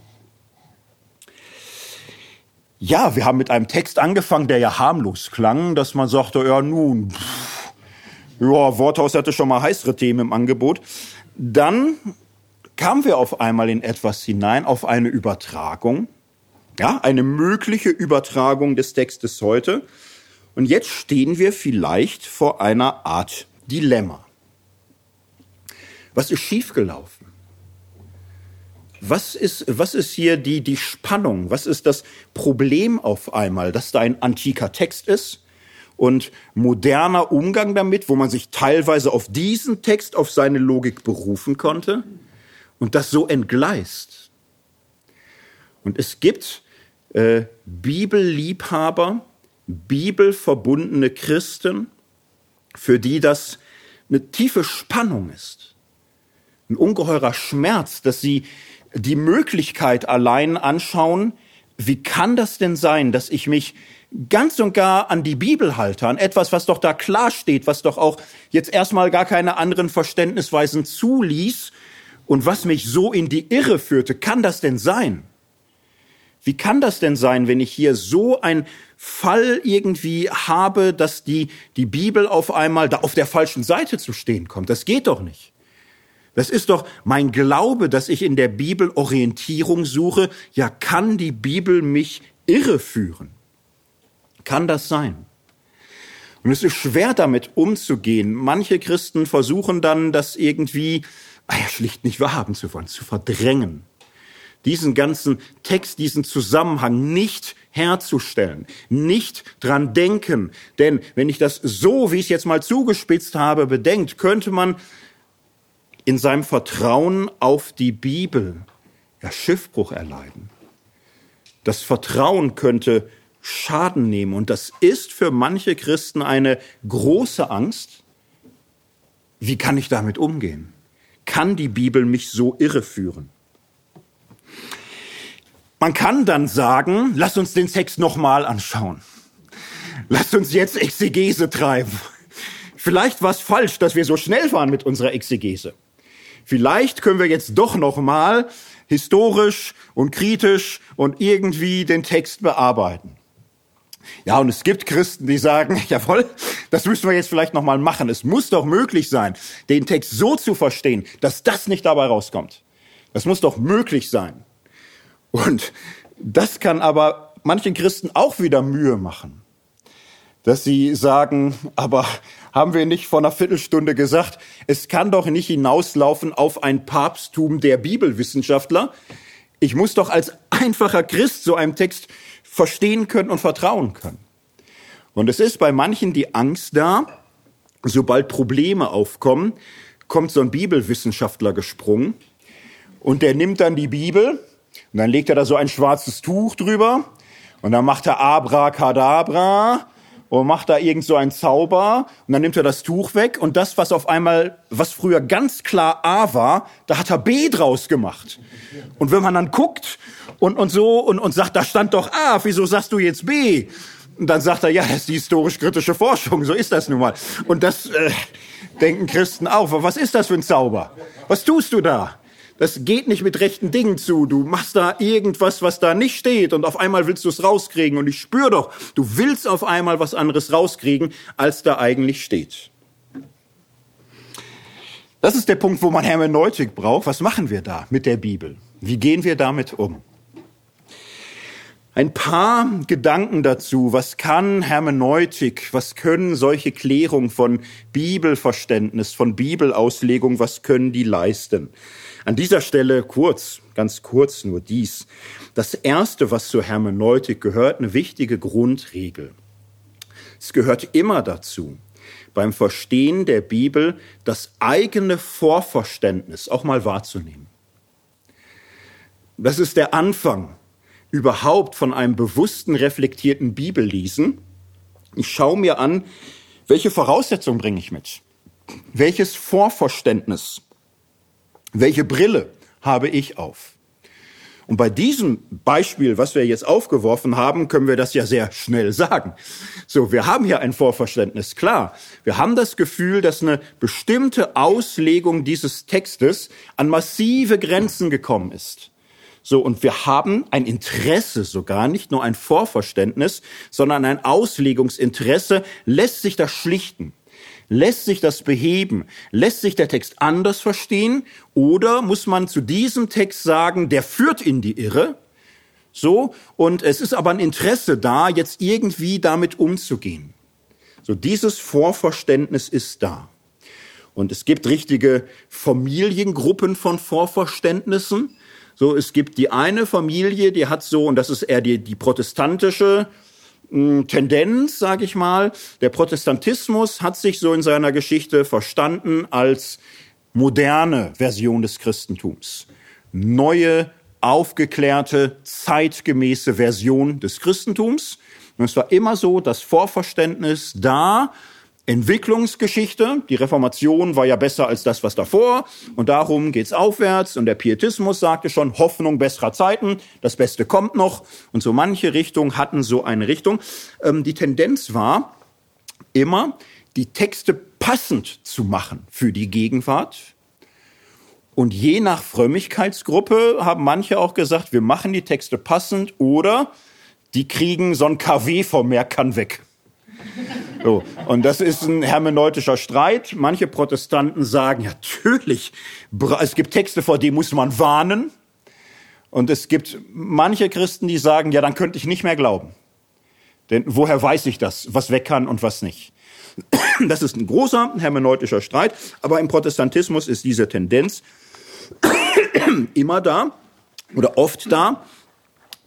[SPEAKER 1] Ja, wir haben mit einem Text angefangen, der ja harmlos klang, dass man sagte, ja nun, pff, ja, Worthaus hatte schon mal heißere Themen im Angebot. Dann kamen wir auf einmal in etwas hinein, auf eine Übertragung, ja, eine mögliche Übertragung des Textes heute. Und jetzt stehen wir vielleicht vor einer Art Dilemma. Was ist schiefgelaufen? Was ist, was ist hier die, die Spannung? Was ist das Problem auf einmal, dass da ein antiker Text ist und moderner Umgang damit, wo man sich teilweise auf diesen Text, auf seine Logik berufen konnte und das so entgleist? Und es gibt äh, Bibelliebhaber, bibelverbundene Christen, für die das eine tiefe Spannung ist, ein ungeheurer Schmerz, dass sie die Möglichkeit allein anschauen, wie kann das denn sein, dass ich mich ganz und gar an die Bibel halte, an etwas, was doch da klar steht, was doch auch jetzt erstmal gar keine anderen Verständnisweisen zuließ und was mich so in die Irre führte. Kann das denn sein? Wie kann das denn sein, wenn ich hier so ein Fall irgendwie habe, dass die, die Bibel auf einmal da auf der falschen Seite zu stehen kommt? Das geht doch nicht. Das ist doch mein Glaube, dass ich in der Bibel Orientierung suche. Ja, kann die Bibel mich irreführen? Kann das sein? Und es ist schwer damit umzugehen. Manche Christen versuchen dann, das irgendwie, ja, schlicht nicht wahrhaben zu wollen, zu verdrängen diesen ganzen Text, diesen Zusammenhang nicht herzustellen, nicht dran denken. Denn wenn ich das so, wie ich es jetzt mal zugespitzt habe, bedenkt, könnte man in seinem Vertrauen auf die Bibel ja Schiffbruch erleiden. Das Vertrauen könnte Schaden nehmen. Und das ist für manche Christen eine große Angst. Wie kann ich damit umgehen? Kann die Bibel mich so irreführen? Man kann dann sagen, lass uns den Text nochmal anschauen. Lasst uns jetzt Exegese treiben. Vielleicht war es falsch, dass wir so schnell waren mit unserer Exegese. Vielleicht können wir jetzt doch nochmal historisch und kritisch und irgendwie den Text bearbeiten. Ja, und es gibt Christen, die sagen, <laughs> jawohl, das müssen wir jetzt vielleicht nochmal machen. Es muss doch möglich sein, den Text so zu verstehen, dass das nicht dabei rauskommt. Das muss doch möglich sein. Und das kann aber manchen Christen auch wieder Mühe machen, dass sie sagen, aber haben wir nicht vor einer Viertelstunde gesagt, es kann doch nicht hinauslaufen auf ein Papsttum der Bibelwissenschaftler. Ich muss doch als einfacher Christ so einem Text verstehen können und vertrauen können. Und es ist bei manchen die Angst da, sobald Probleme aufkommen, kommt so ein Bibelwissenschaftler gesprungen und der nimmt dann die Bibel und dann legt er da so ein schwarzes Tuch drüber und dann macht er Abracadabra und macht da irgend so einen Zauber und dann nimmt er das Tuch weg und das, was auf einmal, was früher ganz klar A war, da hat er B draus gemacht. Und wenn man dann guckt und, und so und, und sagt, da stand doch A, wieso sagst du jetzt B? Und dann sagt er, ja, das ist die historisch-kritische Forschung, so ist das nun mal. Und das äh, denken Christen auch. Was ist das für ein Zauber? Was tust du da? Das geht nicht mit rechten Dingen zu. Du machst da irgendwas, was da nicht steht und auf einmal willst du es rauskriegen. Und ich spüre doch, du willst auf einmal was anderes rauskriegen, als da eigentlich steht. Das ist der Punkt, wo man Hermeneutik braucht. Was machen wir da mit der Bibel? Wie gehen wir damit um? Ein paar Gedanken dazu. Was kann Hermeneutik? Was können solche Klärungen von Bibelverständnis, von Bibelauslegung, was können die leisten? An dieser Stelle kurz, ganz kurz nur dies. Das Erste, was zur Hermeneutik gehört, eine wichtige Grundregel. Es gehört immer dazu, beim Verstehen der Bibel das eigene Vorverständnis auch mal wahrzunehmen. Das ist der Anfang überhaupt von einem bewussten, reflektierten Bibellesen. Ich schaue mir an, welche Voraussetzungen bringe ich mit? Welches Vorverständnis? Welche Brille habe ich auf? Und bei diesem Beispiel, was wir jetzt aufgeworfen haben, können wir das ja sehr schnell sagen. So, wir haben hier ein Vorverständnis, klar. Wir haben das Gefühl, dass eine bestimmte Auslegung dieses Textes an massive Grenzen gekommen ist. So, und wir haben ein Interesse sogar, nicht nur ein Vorverständnis, sondern ein Auslegungsinteresse. Lässt sich das schlichten? Lässt sich das beheben? Lässt sich der Text anders verstehen? Oder muss man zu diesem Text sagen, der führt in die Irre? So, und es ist aber ein Interesse da, jetzt irgendwie damit umzugehen. So, dieses Vorverständnis ist da. Und es gibt richtige Familiengruppen von Vorverständnissen. So, es gibt die eine Familie, die hat so, und das ist eher die, die protestantische Tendenz, sage ich mal. Der Protestantismus hat sich so in seiner Geschichte verstanden als moderne Version des Christentums. Neue, aufgeklärte, zeitgemäße Version des Christentums. Und es war immer so, das Vorverständnis da, Entwicklungsgeschichte. Die Reformation war ja besser als das, was davor. Und darum geht's aufwärts. Und der Pietismus sagte schon, Hoffnung besserer Zeiten. Das Beste kommt noch. Und so manche Richtungen hatten so eine Richtung. Ähm, die Tendenz war immer, die Texte passend zu machen für die Gegenwart. Und je nach Frömmigkeitsgruppe haben manche auch gesagt, wir machen die Texte passend oder die kriegen so ein KW vom Meer kann weg. So. Und das ist ein hermeneutischer Streit. Manche Protestanten sagen, ja, natürlich, es gibt Texte, vor denen muss man warnen. Und es gibt manche Christen, die sagen, ja, dann könnte ich nicht mehr glauben. Denn woher weiß ich das, was weg kann und was nicht? <clears throat> Das ist ein großer hermeneutischer Streit, aber im Protestantismus ist diese Tendenz <clears throat> immer da oder oft da,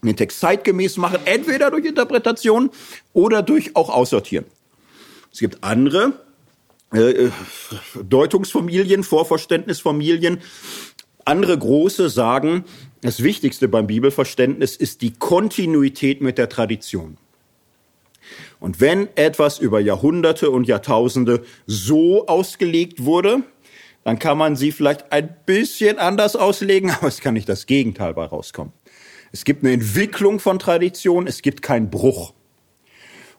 [SPEAKER 1] den Text zeitgemäß machen, entweder durch Interpretation oder durch auch Aussortieren. Es gibt andere äh, äh, Deutungsfamilien, Vorverständnisfamilien. Andere große sagen, das Wichtigste beim Bibelverständnis ist die Kontinuität mit der Tradition. Und wenn etwas über Jahrhunderte und Jahrtausende so ausgelegt wurde, dann kann man sie vielleicht ein bisschen anders auslegen, <laughs> aber es kann nicht das Gegenteil bei rauskommen. Es gibt eine Entwicklung von Tradition, es gibt keinen Bruch.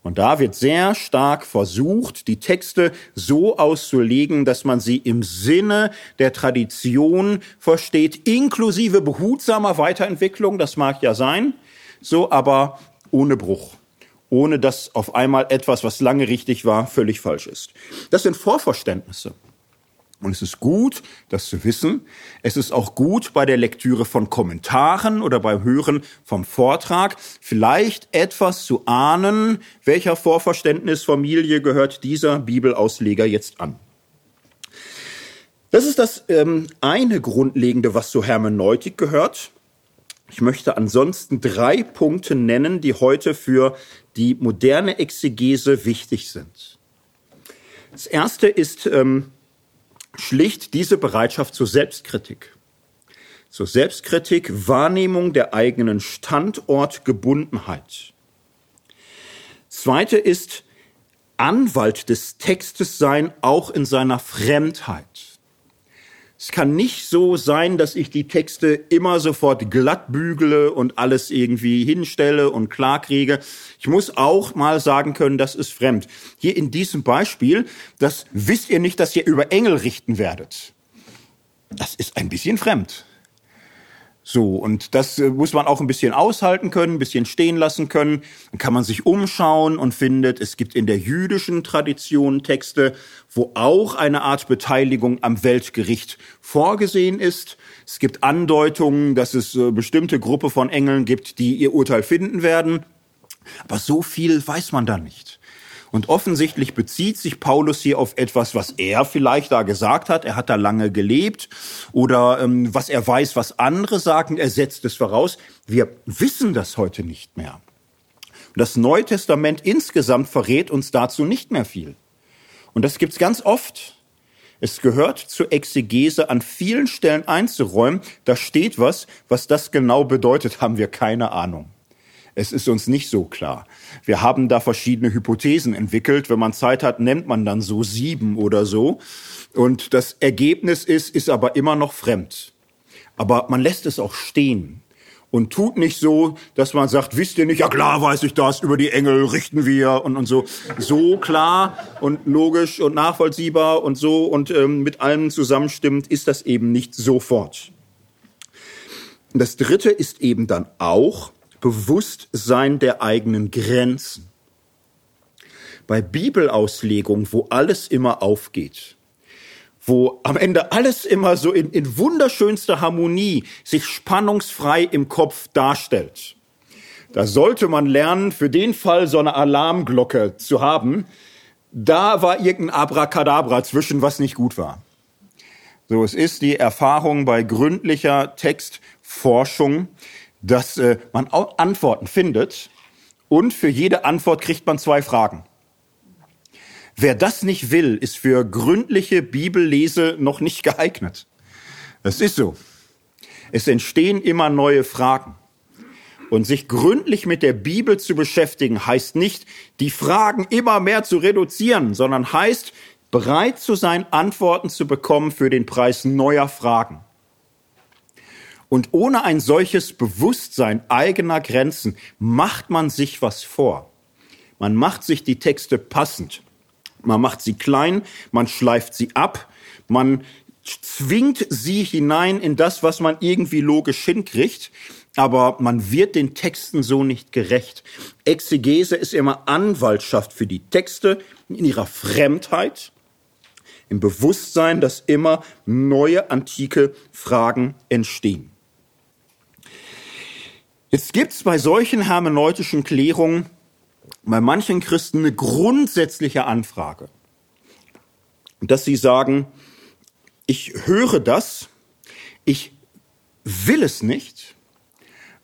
[SPEAKER 1] Und da wird sehr stark versucht, die Texte so auszulegen, dass man sie im Sinne der Tradition versteht, inklusive behutsamer Weiterentwicklung, das mag ja sein, so aber ohne Bruch. Ohne dass auf einmal etwas, was lange richtig war, völlig falsch ist. Das sind Vorverständnisse. Und es ist gut, das zu wissen. Es ist auch gut bei der Lektüre von Kommentaren oder beim Hören vom Vortrag vielleicht etwas zu ahnen, welcher Vorverständnisfamilie gehört dieser Bibelausleger jetzt an. Das ist das ähm, eine Grundlegende, was zur Hermeneutik gehört. Ich möchte ansonsten drei Punkte nennen, die heute für die moderne Exegese wichtig sind. Das erste ist ähm, schlicht diese Bereitschaft zur Selbstkritik. Zur Selbstkritik, Wahrnehmung der eigenen Standortgebundenheit. Zweite ist Anwalt des Textes sein, auch in seiner Fremdheit. Es kann nicht so sein, dass ich die Texte immer sofort glatt bügele und alles irgendwie hinstelle und klarkriege. Ich muss auch mal sagen können, das ist fremd. Hier in diesem Beispiel, das wisst ihr nicht, dass ihr über Engel richten werdet. Das ist ein bisschen fremd. So, und das äh, muss man auch ein bisschen aushalten können, ein bisschen stehen lassen können. Dann kann man sich umschauen und findet, es gibt in der jüdischen Tradition Texte, wo auch eine Art Beteiligung am Weltgericht vorgesehen ist. Es gibt Andeutungen, dass es äh, bestimmte Gruppe von Engeln gibt, die ihr Urteil finden werden. Aber so viel weiß man da nicht. Und offensichtlich bezieht sich Paulus hier auf etwas, was er vielleicht da gesagt hat. Er hat da lange gelebt oder ähm, was er weiß, was andere sagen. Er setzt es voraus. Wir wissen das heute nicht mehr. Das Neue Testament insgesamt verrät uns dazu nicht mehr viel. Und das gibt's ganz oft. Es gehört zur Exegese an vielen Stellen einzuräumen. Da steht was, was das genau bedeutet, haben wir keine Ahnung. Es ist uns nicht so klar. Wir haben da verschiedene Hypothesen entwickelt. Wenn man Zeit hat, nennt man dann so sieben oder so. Und das Ergebnis ist, ist aber immer noch fremd. Aber man lässt es auch stehen und tut nicht so, dass man sagt, wisst ihr nicht, ja klar weiß ich das, über die Engel richten wir und, und so. So klar und logisch und nachvollziehbar und so und ähm, mit allem zusammenstimmt ist das eben nicht sofort. Das dritte ist eben dann auch Bewusstsein der eigenen Grenzen. Bei Bibelauslegung, wo alles immer aufgeht, wo am Ende alles immer so in, in wunderschönster Harmonie sich spannungsfrei im Kopf darstellt. Da sollte man lernen, für den Fall so eine Alarmglocke zu haben. Da war irgendein Abracadabra zwischen, was nicht gut war. So, es ist die Erfahrung bei gründlicher Textforschung, dass äh, man Antworten findet und für jede Antwort kriegt man zwei Fragen. Wer das nicht will, ist für gründliche Bibellese noch nicht geeignet. Das ist so. Es entstehen immer neue Fragen. Und sich gründlich mit der Bibel zu beschäftigen, heißt nicht, die Fragen immer mehr zu reduzieren, sondern heißt, bereit zu sein, Antworten zu bekommen für den Preis neuer Fragen. Und ohne ein solches Bewusstsein eigener Grenzen macht man sich was vor. Man macht sich die Texte passend. Man macht sie klein, man schleift sie ab, man zwingt sie hinein in das, was man irgendwie logisch hinkriegt, aber man wird den Texten so nicht gerecht. Exegese ist immer Anwaltschaft für die Texte in ihrer Fremdheit, im Bewusstsein, dass immer neue antike Fragen entstehen. Jetzt gibt es bei solchen hermeneutischen Klärungen bei manchen Christen eine grundsätzliche Anfrage, dass sie sagen, ich höre das, ich will es nicht,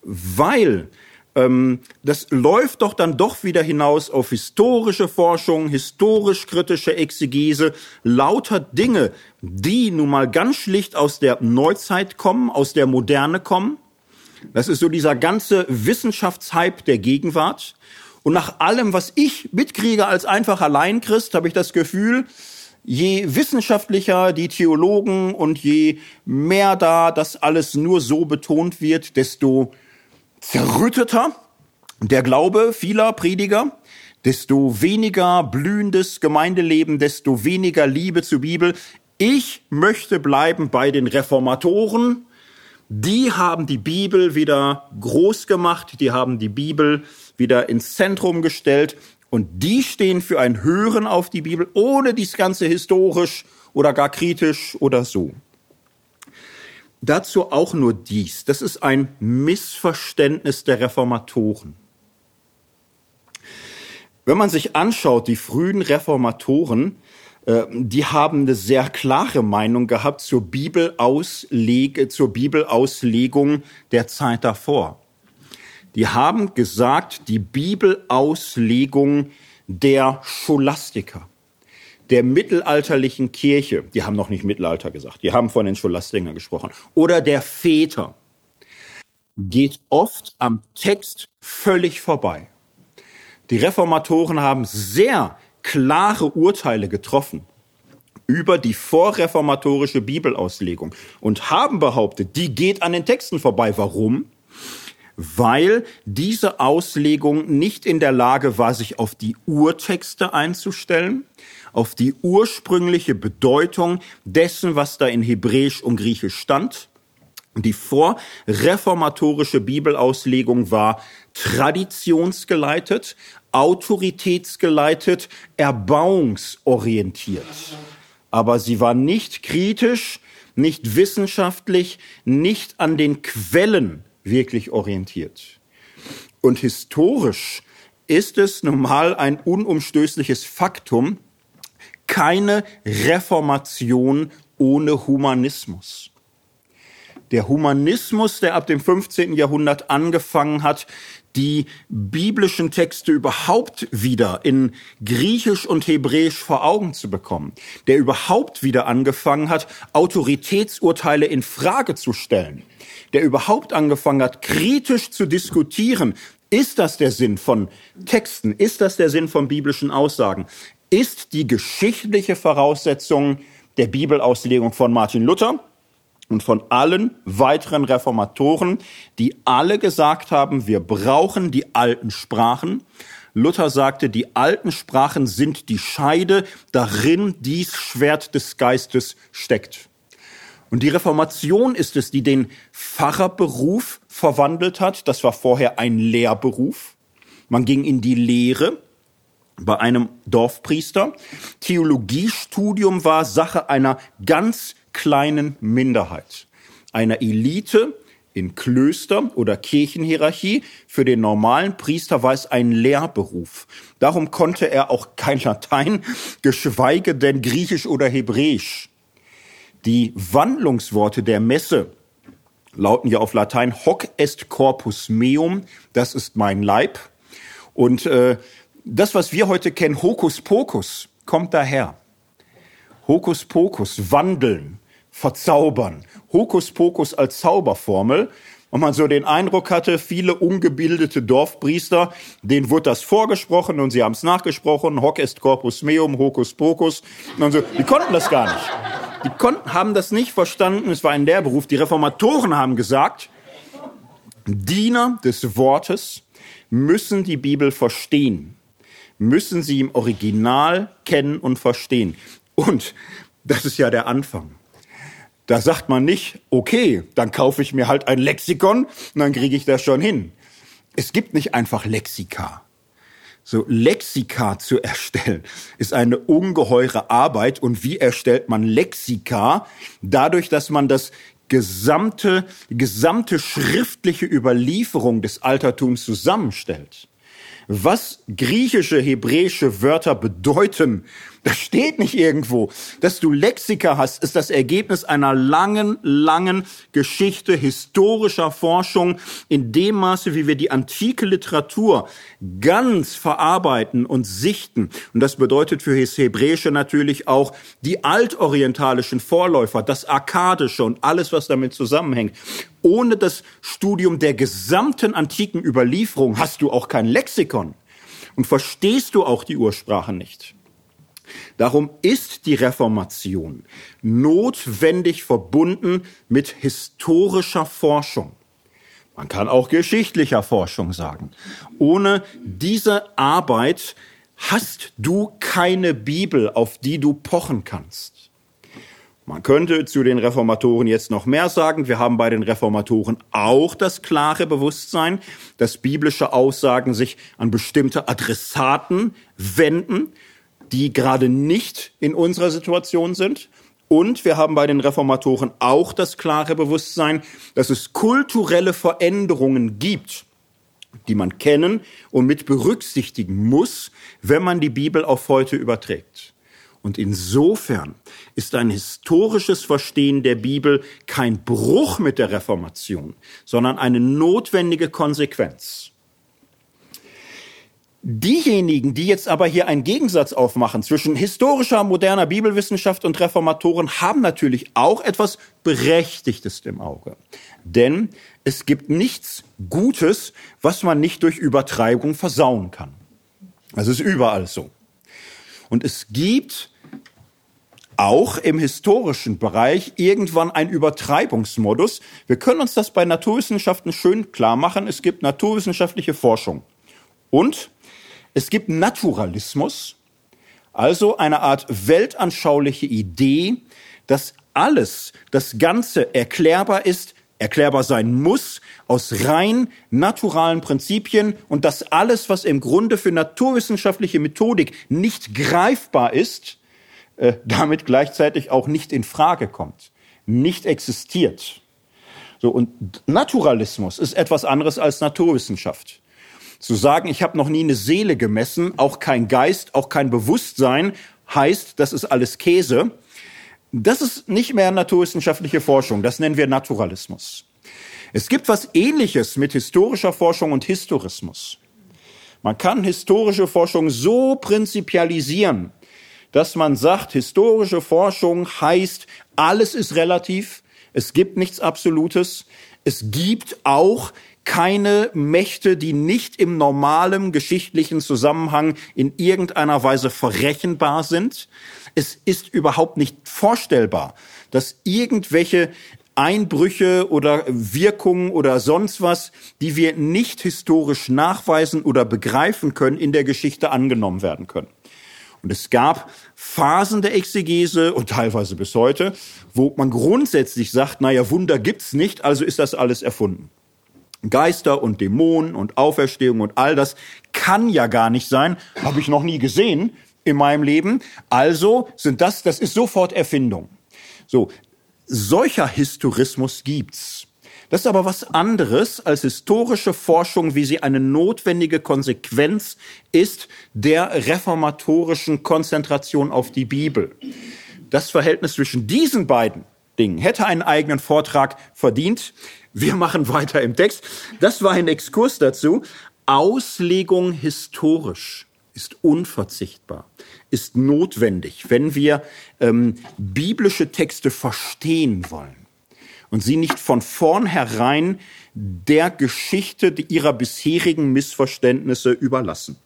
[SPEAKER 1] weil ähm, das läuft doch dann doch wieder hinaus auf historische Forschung, historisch-kritische Exegese, lauter Dinge, die nun mal ganz schlicht aus der Neuzeit kommen, aus der Moderne kommen das ist so dieser ganze Wissenschaftshype der Gegenwart. Und nach allem, was ich mitkriege als einfacher Laienkrist, habe ich das Gefühl, je wissenschaftlicher die Theologen und je mehr da das alles nur so betont wird, desto zerrütteter der Glaube vieler Prediger, desto weniger blühendes Gemeindeleben, desto weniger Liebe zur Bibel. Ich möchte bleiben bei den Reformatoren, die haben die Bibel wieder groß gemacht, die haben die Bibel wieder ins Zentrum gestellt und die stehen für ein Hören auf die Bibel, ohne dies Ganze historisch oder gar kritisch oder so. Dazu auch nur dies. Das ist ein Missverständnis der Reformatoren. Wenn man sich anschaut, die frühen Reformatoren, die haben eine sehr klare Meinung gehabt zur Bibelausleg zur Bibelauslegung der Zeit davor. Die haben gesagt, die Bibelauslegung der Scholastiker, der mittelalterlichen Kirche, die haben noch nicht Mittelalter gesagt, die haben von den Scholastikern gesprochen, oder der Väter, geht oft am Text völlig vorbei. Die Reformatoren haben sehr klare Urteile getroffen über die vorreformatorische Bibelauslegung und haben behauptet, die geht an den Texten vorbei. Warum? Weil diese Auslegung nicht in der Lage war, sich auf die Urtexte einzustellen, auf die ursprüngliche Bedeutung dessen, was da in Hebräisch und Griechisch stand. Die vorreformatorische Bibelauslegung war traditionsgeleitet, autoritätsgeleitet, erbauungsorientiert. Aber sie war nicht kritisch, nicht wissenschaftlich, nicht an den Quellen wirklich orientiert. Und historisch ist es nun mal ein unumstößliches Faktum, keine Reformation ohne Humanismus. Der Humanismus, der ab dem 15. Jahrhundert angefangen hat, die biblischen Texte überhaupt wieder in Griechisch und Hebräisch vor Augen zu bekommen, der überhaupt wieder angefangen hat, Autoritätsurteile in Frage zu stellen, der überhaupt angefangen hat, kritisch zu diskutieren, ist das der Sinn von Texten? Ist das der Sinn von biblischen Aussagen? Ist die geschichtliche Voraussetzung der Bibelauslegung von Martin Luther und von allen weiteren Reformatoren, die alle gesagt haben, wir brauchen die alten Sprachen. Luther sagte, die alten Sprachen sind die Scheide, darin dies Schwert des Geistes steckt. Und die Reformation ist es, die den Pfarrerberuf verwandelt hat. Das war vorher ein Lehrberuf. Man ging in die Lehre bei einem Dorfpriester. Theologiestudium war Sache einer ganz kleinen Minderheit, einer Elite in Klöster oder Kirchenhierarchie. Für den normalen Priester war es ein Lehrberuf. Darum konnte er auch kein Latein, geschweige denn Griechisch oder Hebräisch. Die Wandlungsworte der Messe lauten ja auf Latein hoc est corpus meum, das ist mein Leib. Und äh, das, was wir heute kennen, Hokus Pokus, kommt daher. Hokus Pokus, wandeln, verzaubern. Hokuspokus als Zauberformel. Und man so den Eindruck hatte, viele ungebildete Dorfpriester, denen wurde das vorgesprochen und sie haben es nachgesprochen, hoc est corpus meum, Hokus Pokus. Und so, die konnten das gar nicht. Die konnten, haben das nicht verstanden, es war ein Lehrberuf. Die Reformatoren haben gesagt, Diener des Wortes müssen die Bibel verstehen, müssen sie im Original kennen und verstehen. Und das ist ja der Anfang. Da sagt man nicht, okay, dann kaufe ich mir halt ein Lexikon und dann kriege ich das schon hin. Es gibt nicht einfach Lexika. So Lexika zu erstellen ist eine ungeheure Arbeit. Und wie erstellt man Lexika? Dadurch, dass man das gesamte, gesamte schriftliche Überlieferung des Altertums zusammenstellt. Was griechische, hebräische Wörter bedeuten, das steht nicht irgendwo. Dass du Lexika hast, ist das Ergebnis einer langen, langen Geschichte historischer Forschung in dem Maße, wie wir die antike Literatur ganz verarbeiten und sichten. Und das bedeutet für das Hebräische natürlich auch die altorientalischen Vorläufer, das Akkadische und alles, was damit zusammenhängt. Ohne das Studium der gesamten antiken Überlieferung hast du auch kein Lexikon und verstehst du auch die Ursprache nicht. Darum ist die Reformation notwendig verbunden mit historischer Forschung. Man kann auch geschichtlicher Forschung sagen. Ohne diese Arbeit hast du keine Bibel, auf die du pochen kannst. Man könnte zu den Reformatoren jetzt noch mehr sagen. Wir haben bei den Reformatoren auch das klare Bewusstsein, dass biblische Aussagen sich an bestimmte Adressaten wenden die gerade nicht in unserer Situation sind. Und wir haben bei den Reformatoren auch das klare Bewusstsein, dass es kulturelle Veränderungen gibt, die man kennen und mit berücksichtigen muss, wenn man die Bibel auf heute überträgt. Und insofern ist ein historisches Verstehen der Bibel kein Bruch mit der Reformation, sondern eine notwendige Konsequenz. Diejenigen, die jetzt aber hier einen Gegensatz aufmachen zwischen historischer, moderner Bibelwissenschaft und Reformatoren, haben natürlich auch etwas Berechtigtes im Auge. Denn es gibt nichts Gutes, was man nicht durch Übertreibung versauen kann. Das ist überall so. Und es gibt auch im historischen Bereich irgendwann ein Übertreibungsmodus. Wir können uns das bei Naturwissenschaften schön klar machen. Es gibt naturwissenschaftliche Forschung. Und es gibt Naturalismus, also eine Art weltanschauliche Idee, dass alles, das Ganze erklärbar ist, erklärbar sein muss aus rein naturalen Prinzipien und dass alles, was im Grunde für naturwissenschaftliche Methodik nicht greifbar ist, äh, damit gleichzeitig auch nicht in Frage kommt, nicht existiert. So und Naturalismus ist etwas anderes als Naturwissenschaft. Zu sagen, ich habe noch nie eine Seele gemessen, auch kein Geist, auch kein Bewusstsein, heißt, das ist alles Käse. Das ist nicht mehr naturwissenschaftliche Forschung, das nennen wir Naturalismus. Es gibt was Ähnliches mit historischer Forschung und Historismus. Man kann historische Forschung so prinzipialisieren, dass man sagt, historische Forschung heißt, alles ist relativ, es gibt nichts Absolutes, es gibt auch keine Mächte, die nicht im normalen geschichtlichen Zusammenhang in irgendeiner Weise verrechenbar sind. Es ist überhaupt nicht vorstellbar, dass irgendwelche Einbrüche oder Wirkungen oder sonst was, die wir nicht historisch nachweisen oder begreifen können, in der Geschichte angenommen werden können. Und es gab Phasen der Exegese und teilweise bis heute, wo man grundsätzlich sagt, naja, Wunder gibt's nicht, also ist das alles erfunden. Geister und Dämonen und Auferstehung und all das kann ja gar nicht sein, habe ich noch nie gesehen in meinem Leben. Also sind das, das ist sofort Erfindung. So, solcher Historismus gibt's. Das ist aber was anderes als historische Forschung, wie sie eine notwendige Konsequenz ist der reformatorischen Konzentration auf die Bibel. Das Verhältnis zwischen diesen beiden Dingen hätte einen eigenen Vortrag verdient. Wir machen weiter im Text. Das war ein Exkurs dazu. Auslegung historisch ist unverzichtbar, ist notwendig, wenn wir ähm, biblische Texte verstehen wollen und sie nicht von vornherein der Geschichte ihrer bisherigen Missverständnisse überlassen.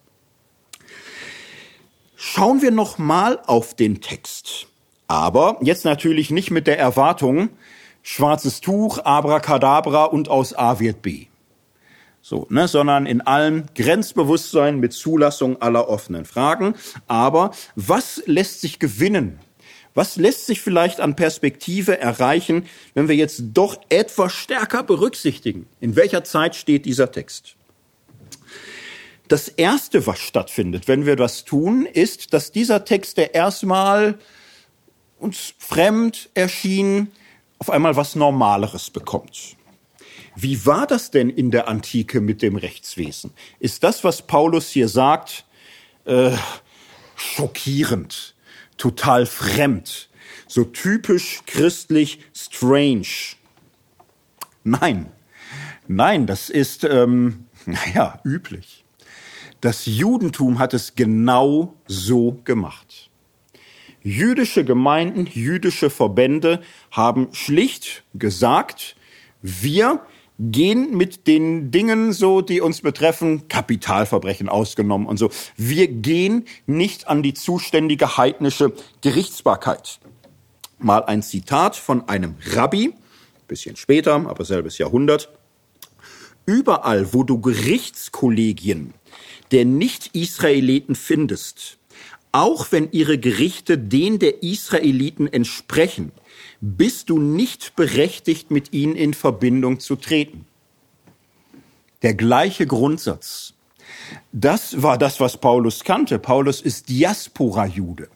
[SPEAKER 1] Schauen wir noch mal auf den Text. Aber jetzt natürlich nicht mit der Erwartung, schwarzes Tuch, Abracadabra und aus A wird B. So, ne, sondern in allem Grenzbewusstsein mit Zulassung aller offenen Fragen. Aber was lässt sich gewinnen? Was lässt sich vielleicht an Perspektive erreichen, wenn wir jetzt doch etwas stärker berücksichtigen? In welcher Zeit steht dieser Text? Das erste, was stattfindet, wenn wir das tun, ist, dass dieser Text, der erstmal uns fremd erschien, auf einmal was Normaleres bekommt. Wie war das denn in der Antike mit dem Rechtswesen? Ist das, was Paulus hier sagt, äh, schockierend, total fremd, so typisch christlich strange? Nein, nein, das ist, ähm, <laughs> naja, üblich. Das Judentum hat es genau so gemacht. Jüdische Gemeinden, jüdische Verbände haben schlicht gesagt, wir gehen mit den Dingen so, die uns betreffen, Kapitalverbrechen ausgenommen und so. Wir gehen nicht an die zuständige heidnische Gerichtsbarkeit. Mal ein Zitat von einem Rabbi, bisschen später, aber selbes Jahrhundert. Überall, wo du Gerichtskollegien der Nicht-Israeliten findest, auch wenn ihre Gerichte den der Israeliten entsprechen, bist du nicht berechtigt, mit ihnen in Verbindung zu treten. Der gleiche Grundsatz. Das war das, was Paulus kannte. Paulus ist Diaspora-Jude.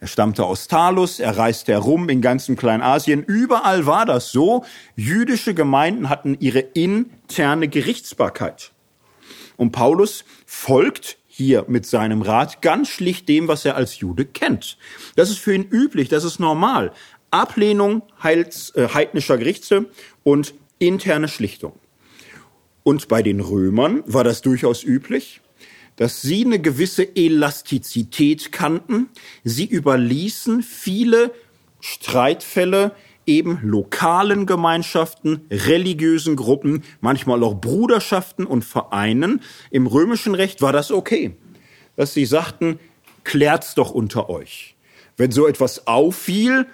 [SPEAKER 1] Er stammte aus Talus, er reiste herum in ganzem Kleinasien. Überall war das so. Jüdische Gemeinden hatten ihre interne Gerichtsbarkeit. Und Paulus folgt hier mit seinem Rat ganz schlicht dem, was er als Jude kennt. Das ist für ihn üblich, das ist normal. Ablehnung heils, äh, heidnischer Gerichte und interne Schlichtung. Und bei den Römern war das durchaus üblich, dass sie eine gewisse Elastizität kannten. Sie überließen viele Streitfälle eben lokalen Gemeinschaften, religiösen Gruppen, manchmal auch Bruderschaften und Vereinen. Im römischen Recht war das okay, dass sie sagten, klärt's doch unter euch. Wenn so etwas auffiel,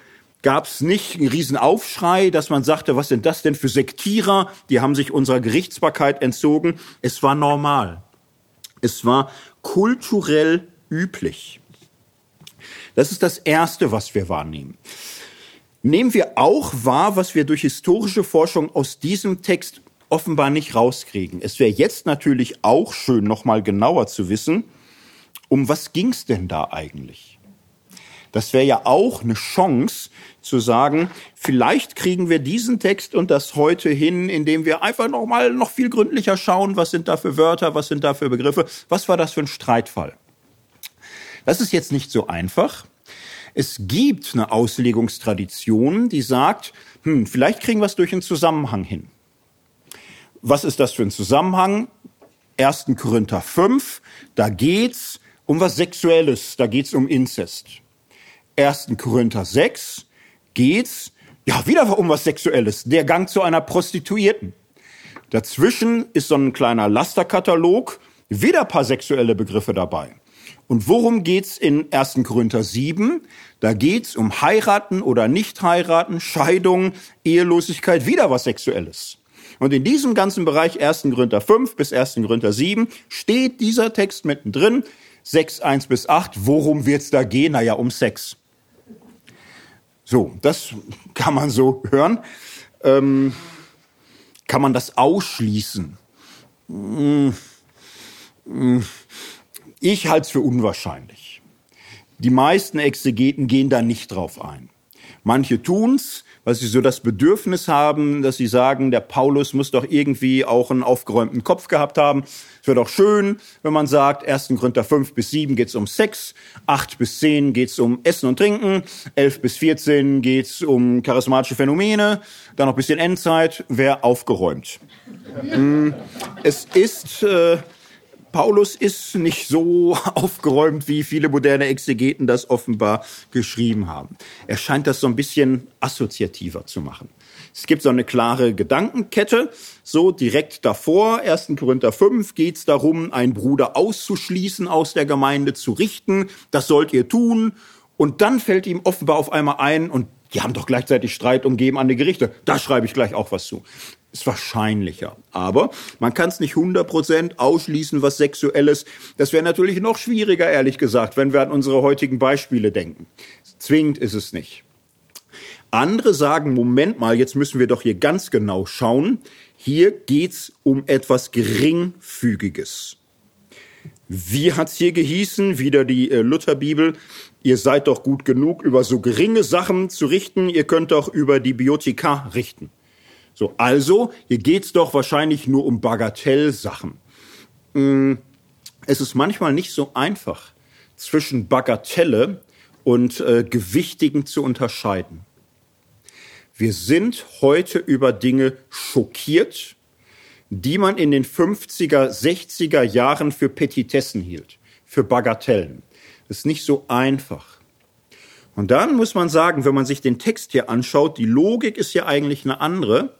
[SPEAKER 1] gab es nicht einen riesen Aufschrei, dass man sagte, was sind das denn für Sektierer, die haben sich unserer Gerichtsbarkeit entzogen. Es war normal. Es war kulturell üblich. Das ist das Erste, was wir wahrnehmen nehmen wir auch wahr, was wir durch historische Forschung aus diesem Text offenbar nicht rauskriegen. Es wäre jetzt natürlich auch schön, noch mal genauer zu wissen, um was ging es denn da eigentlich? Das wäre ja auch eine Chance zu sagen, vielleicht kriegen wir diesen Text und das heute hin, indem wir einfach noch mal noch viel gründlicher schauen, was sind da für Wörter, was sind da für Begriffe, was war das für ein Streitfall. Das ist jetzt nicht so einfach. Es gibt eine Auslegungstradition, die sagt, hm, vielleicht kriegen wir es durch einen Zusammenhang hin. Was ist das für ein Zusammenhang? 1. Korinther 5, da geht's um was Sexuelles, da geht's um Inzest. 1. Korinther 6 geht's ja wieder um was Sexuelles, der Gang zu einer Prostituierten. Dazwischen ist so ein kleiner Lasterkatalog, wieder paar sexuelle Begriffe dabei. Und worum geht's in 1. Korinther 7? Da geht's um heiraten oder nicht heiraten, Scheidung, Ehelosigkeit, wieder was Sexuelles. Und in diesem ganzen Bereich 1. Korinther 5 bis 1. Korinther 7 steht dieser Text mittendrin. 6, 1 bis 8. Worum wird's da gehen? Naja, um Sex. So, das kann man so hören. Ähm, kann man das ausschließen? Hm, hm, ich halte es für unwahrscheinlich. Die meisten Exegeten gehen da nicht drauf ein. Manche tun's, weil sie so das Bedürfnis haben, dass sie sagen, der Paulus muss doch irgendwie auch einen aufgeräumten Kopf gehabt haben. Es wäre doch schön, wenn man sagt, 1. Korinther 5 bis 7 geht's um Sex, 8 bis 10 geht's um Essen und Trinken, 11 bis 14 geht's um charismatische Phänomene, dann noch ein bisschen Endzeit, wäre aufgeräumt. Hm, es ist... Äh, Paulus ist nicht so <laughs> aufgeräumt, wie viele moderne Exegeten das offenbar geschrieben haben. Er scheint das so ein bisschen assoziativer zu machen. Es gibt so eine klare Gedankenkette. So direkt davor, 1. Korinther 5, geht es darum, einen Bruder auszuschließen, aus der Gemeinde zu richten. Das sollt ihr tun. Und dann fällt ihm offenbar auf einmal ein, und die haben doch gleichzeitig Streit umgeben an die Gerichte. Da schreibe ich gleich auch was zu ist wahrscheinlicher. Aber man kann es nicht 100% ausschließen, was Sexuelles. Das wäre natürlich noch schwieriger, ehrlich gesagt, wenn wir an unsere heutigen Beispiele denken. Zwingend ist es nicht. Andere sagen, Moment mal, jetzt müssen wir doch hier ganz genau schauen. Hier geht's um etwas Geringfügiges. Wie hat's hier gehießen? Wieder die äh, Lutherbibel. Ihr seid doch gut genug, über so geringe Sachen zu richten. Ihr könnt doch über die Biotika richten. So, also, hier geht's doch wahrscheinlich nur um Bagatellsachen. Mm, es ist manchmal nicht so einfach, zwischen Bagatelle und äh, Gewichtigen zu unterscheiden. Wir sind heute über Dinge schockiert, die man in den 50er, 60er Jahren für Petitessen hielt, für Bagatellen. Das ist nicht so einfach. Und dann muss man sagen, wenn man sich den Text hier anschaut, die Logik ist ja eigentlich eine andere.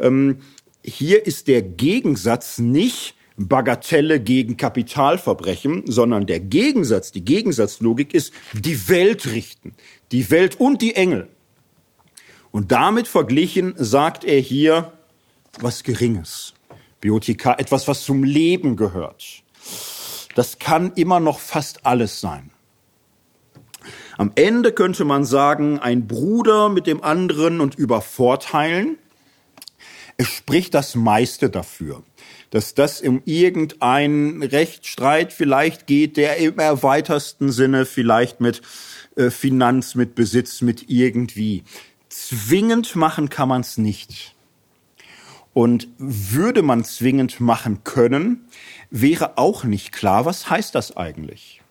[SPEAKER 1] Ähm, hier ist der Gegensatz nicht Bagatelle gegen Kapitalverbrechen, sondern der Gegensatz, die Gegensatzlogik ist die Welt richten, die Welt und die Engel. Und damit verglichen sagt er hier was Geringes. Biotika, etwas, was zum Leben gehört. Das kann immer noch fast alles sein. Am Ende könnte man sagen, ein Bruder mit dem anderen und übervorteilen. Es spricht das meiste dafür, dass das um irgendeinen Rechtsstreit vielleicht geht, der im erweitersten Sinne vielleicht mit äh, Finanz, mit Besitz, mit irgendwie. Zwingend machen kann man es nicht. Und würde man zwingend machen können, wäre auch nicht klar, was heißt das eigentlich?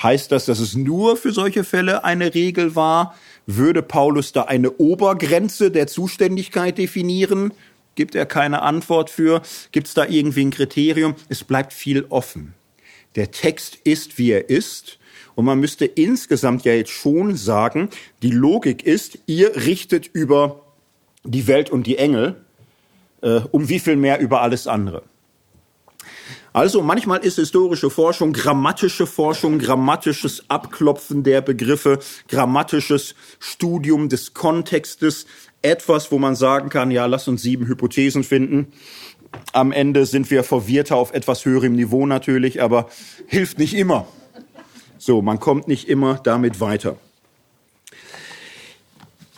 [SPEAKER 1] Heißt das, dass es nur für solche Fälle eine Regel war? Würde Paulus da eine Obergrenze der Zuständigkeit definieren? Gibt er keine Antwort für? Gibt es da irgendwie ein Kriterium? Es bleibt viel offen. Der Text ist, wie er ist. Und man müsste insgesamt ja jetzt schon sagen, die Logik ist, ihr richtet über die Welt und die Engel, äh, um wie viel mehr über alles andere. Also manchmal ist historische Forschung grammatische Forschung, grammatisches Abklopfen der Begriffe, grammatisches Studium des Kontextes, etwas, wo man sagen kann, ja, lass uns sieben Hypothesen finden. Am Ende sind wir verwirrter auf etwas höherem Niveau natürlich, aber hilft nicht immer. So, man kommt nicht immer damit weiter.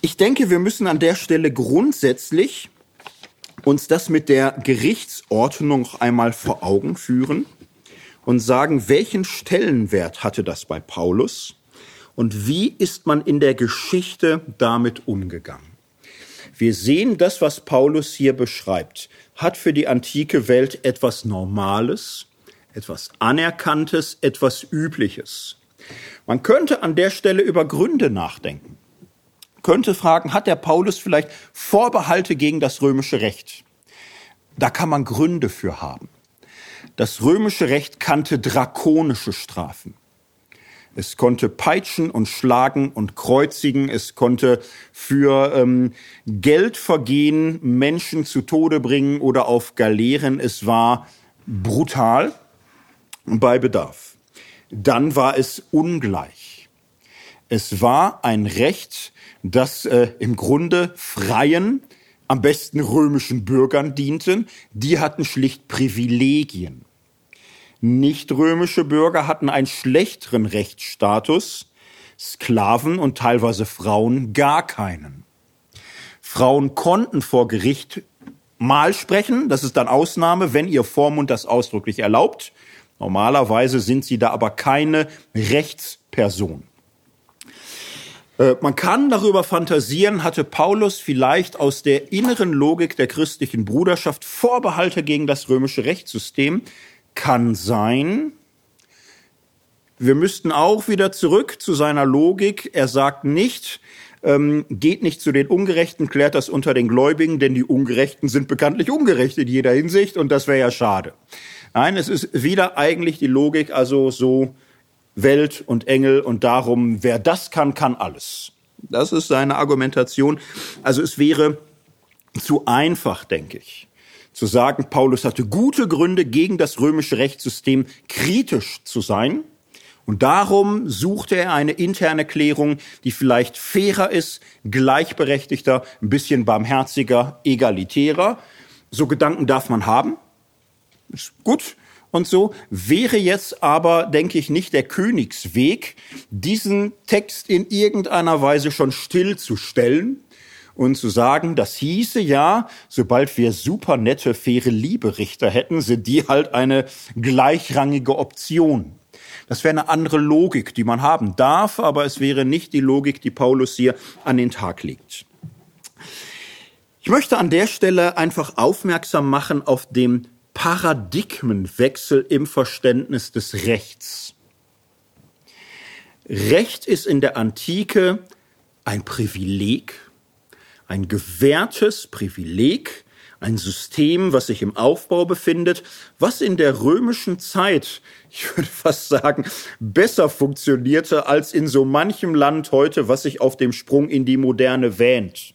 [SPEAKER 1] Ich denke, wir müssen an der Stelle grundsätzlich uns das mit der Gerichtsordnung einmal vor Augen führen und sagen, welchen Stellenwert hatte das bei Paulus? und wie ist man in der Geschichte damit umgegangen. Wir sehen, das, was Paulus hier beschreibt, hat für die antike Welt etwas Normales, etwas Anerkanntes, etwas Übliches. Man könnte an der Stelle über Gründe nachdenken. Könnte fragen, hat der Paulus vielleicht Vorbehalte gegen das römische Recht? Da kann man Gründe für haben. Das römische Recht kannte drakonische Strafen. Es konnte peitschen und schlagen und kreuzigen. Es konnte für ähm, Geldvergehen Menschen zu Tode bringen oder auf Galeeren. Es war brutal bei Bedarf. Dann war es ungleich. Es war ein Recht, das äh, im Grunde freien, am besten römischen Bürgern dienten. Die hatten schlicht Privilegien. Nicht-römische Bürger hatten einen schlechteren Rechtsstatus, Sklaven und teilweise Frauen gar keinen. Frauen konnten vor Gericht mal sprechen, das ist dann Ausnahme, wenn ihr Vormund das ausdrücklich erlaubt. Normalerweise sind sie da aber keine Rechtsperson. Äh, man kann darüber fantasieren, hatte Paulus vielleicht aus der inneren Logik der christlichen Bruderschaft Vorbehalte gegen das römische Rechtssystem, kann sein. Wir müssten auch wieder zurück zu seiner Logik. Er sagt nicht, ähm, geht nicht zu den Ungerechten, klärt das unter den Gläubigen, denn die Ungerechten sind bekanntlich ungerecht in jeder Hinsicht und das wäre ja schade. Nein, es ist wieder eigentlich die Logik, also so Welt und Engel und darum, wer das kann, kann alles. Das ist seine Argumentation. Also es wäre zu einfach, denke ich zu sagen, Paulus hatte gute Gründe, gegen das römische Rechtssystem kritisch zu sein. Und darum suchte er eine interne Klärung, die vielleicht fairer ist, gleichberechtigter, ein bisschen barmherziger, egalitärer. So Gedanken darf man haben. Ist gut. Und so wäre jetzt aber, denke ich, nicht der Königsweg, diesen Text in irgendeiner Weise schon stillzustellen, und zu sagen, das hieße ja, sobald wir super nette, faire Lieberichter hätten, sind die halt eine gleichrangige Option. Das wäre eine andere Logik, die man haben darf, aber es wäre nicht die Logik, die Paulus hier an den Tag legt. Ich möchte an der Stelle einfach aufmerksam machen auf den Paradigmenwechsel im Verständnis des Rechts. Recht ist in der Antike ein Privileg, ein gewährtes Privileg, ein System, was sich im Aufbau befindet, was in der römischen Zeit, ich würde <laughs> fast sagen, besser funktionierte als in so manchem Land heute, was sich auf dem Sprung in die Moderne wähnt.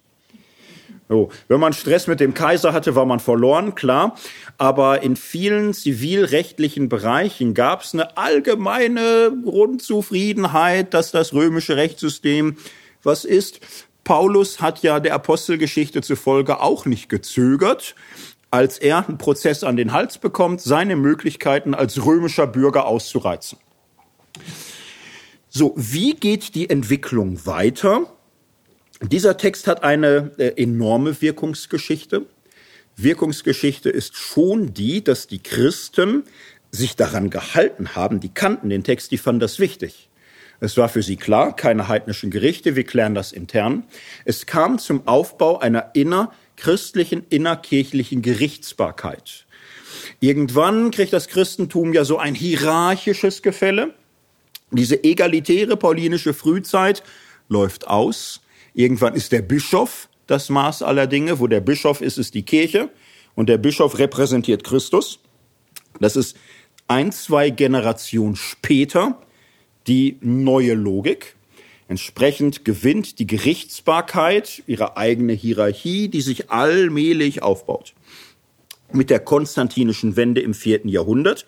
[SPEAKER 1] So, wenn man Stress mit dem Kaiser hatte, war man verloren, klar. Aber in vielen zivilrechtlichen Bereichen gab es eine allgemeine Grundzufriedenheit, dass das römische Rechtssystem was ist. Paulus hat ja der Apostelgeschichte zufolge auch nicht gezögert, als er einen Prozess an den Hals bekommt, seine Möglichkeiten als römischer Bürger auszureizen. So, wie geht die Entwicklung weiter? Dieser Text hat eine äh, enorme Wirkungsgeschichte. Wirkungsgeschichte ist schon die, dass die Christen sich daran gehalten haben, die kannten den Text, die fanden das wichtig. Es war für sie klar, keine heidnischen Gerichte, wir klären das intern. Es kam zum Aufbau einer innerchristlichen, innerkirchlichen Gerichtsbarkeit. Irgendwann kriegt das Christentum ja so ein hierarchisches Gefälle. Diese egalitäre paulinische Frühzeit läuft aus. Irgendwann ist der Bischof das Maß aller Dinge. Wo der Bischof ist, ist die Kirche. Und der Bischof repräsentiert Christus. Das ist ein, zwei Generationen später die neue Logik. Entsprechend gewinnt die Gerichtsbarkeit ihre eigene Hierarchie, die sich allmählich aufbaut. Mit der konstantinischen Wende im vierten Jahrhundert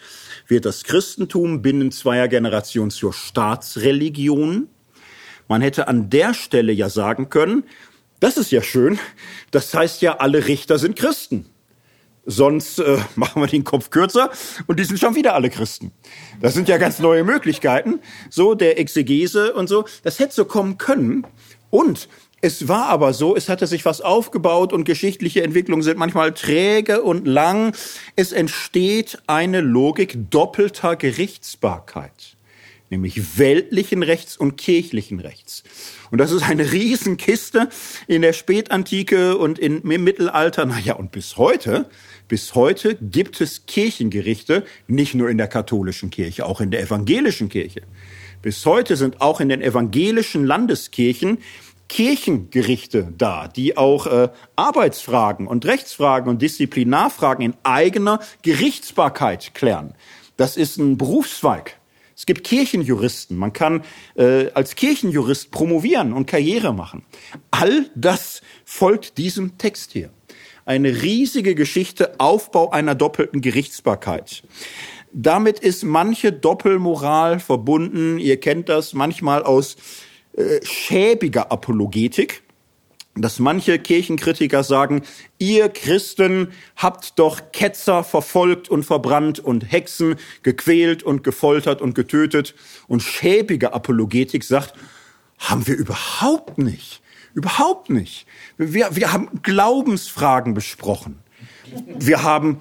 [SPEAKER 1] wird das Christentum binnen zweier Generationen zur Staatsreligion. Man hätte an der Stelle ja sagen können, das ist ja schön, das heißt ja, alle Richter sind Christen. Sonst äh, <laughs> machen wir den Kopf kürzer und die sind schon wieder alle Christen. Das sind ja ganz neue Möglichkeiten, so der Exegese und so. Das hätte so kommen können. Und es war aber so, es hatte sich was aufgebaut und geschichtliche Entwicklungen sind manchmal träge und lang. Es entsteht eine Logik doppelter Gerichtsbarkeit. nämlich weltlichen Rechts und kirchlichen Rechts. Und das ist eine Riesenkiste in der Spätantike und im Mittelalter. Naja, und bis heute, bis heute gibt es Kirchengerichte, nicht nur in der katholischen Kirche, auch in der evangelischen Kirche. Bis heute sind auch in den evangelischen Landeskirchen Kirchengerichte da, die auch äh, Arbeitsfragen und Rechtsfragen und Disziplinarfragen in eigener Gerichtsbarkeit klären. Das ist ein Berufszweig. Es gibt Kirchenjuristen. Man kann äh, als Kirchenjurist promovieren und Karriere machen. All das folgt diesem Text hier. Eine riesige Geschichte, Aufbau einer doppelten Gerichtsbarkeit. Damit ist manche Doppelmoral verbunden. Ihr kennt das manchmal aus äh, schäbiger Apologetik, dass manche Kirchenkritiker sagen, ihr Christen habt doch Ketzer verfolgt und verbrannt und Hexen gequält und gefoltert und getötet. Und schäbige Apologetik sagt, haben wir überhaupt nicht. Überhaupt nicht. Wir, wir haben Glaubensfragen besprochen. Wir haben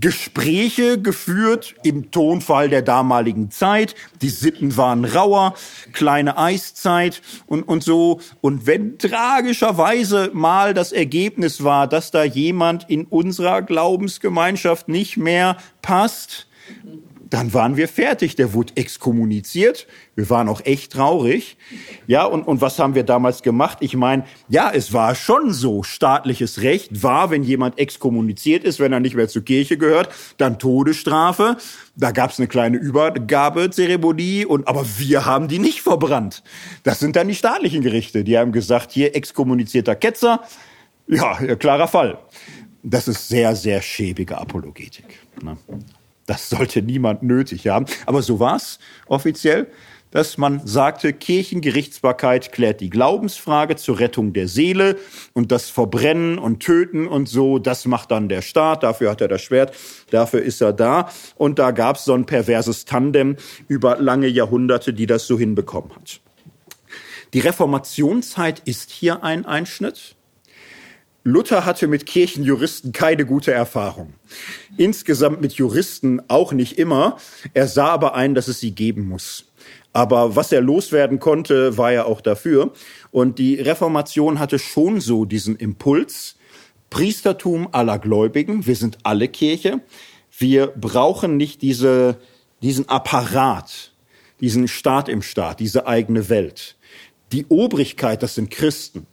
[SPEAKER 1] Gespräche geführt im Tonfall der damaligen Zeit. Die Sitten waren rauer, kleine Eiszeit und, und so. Und wenn tragischerweise mal das Ergebnis war, dass da jemand in unserer Glaubensgemeinschaft nicht mehr passt, dann waren wir fertig. Der wurde exkommuniziert. Wir waren auch echt traurig. Ja, und, und was haben wir damals gemacht? Ich meine, ja, es war schon so. Staatliches Recht war, wenn jemand exkommuniziert ist, wenn er nicht mehr zur Kirche gehört, dann Todesstrafe. Da gab es eine kleine Übergabezeremonie und aber wir haben die nicht verbrannt. Das sind dann die staatlichen Gerichte. Die haben gesagt, hier exkommunizierter Ketzer. Ja, klarer Fall. Das ist sehr, sehr schäbige Apologetik. Ne? Das sollte niemand nötig haben. Aber so war es offiziell, dass man sagte, Kirchengerichtsbarkeit klärt die Glaubensfrage zur Rettung der Seele und das Verbrennen und Töten und so, das macht dann der Staat, dafür hat er das Schwert, dafür ist er da. Und da gab es so ein perverses Tandem über lange Jahrhunderte, die das so hinbekommen hat. Die Reformationszeit ist hier ein Einschnitt. Luther hatte mit Kirchenjuristen keine gute Erfahrung. Insgesamt mit Juristen auch nicht immer. Er sah aber ein, dass es sie geben muss. Aber was er loswerden konnte, war er auch dafür. Und die Reformation hatte schon so diesen Impuls. Priestertum aller Gläubigen. Wir sind alle Kirche. Wir brauchen nicht diese, diesen Apparat, diesen Staat im Staat, diese eigene Welt. Die Obrigkeit, das sind Christen.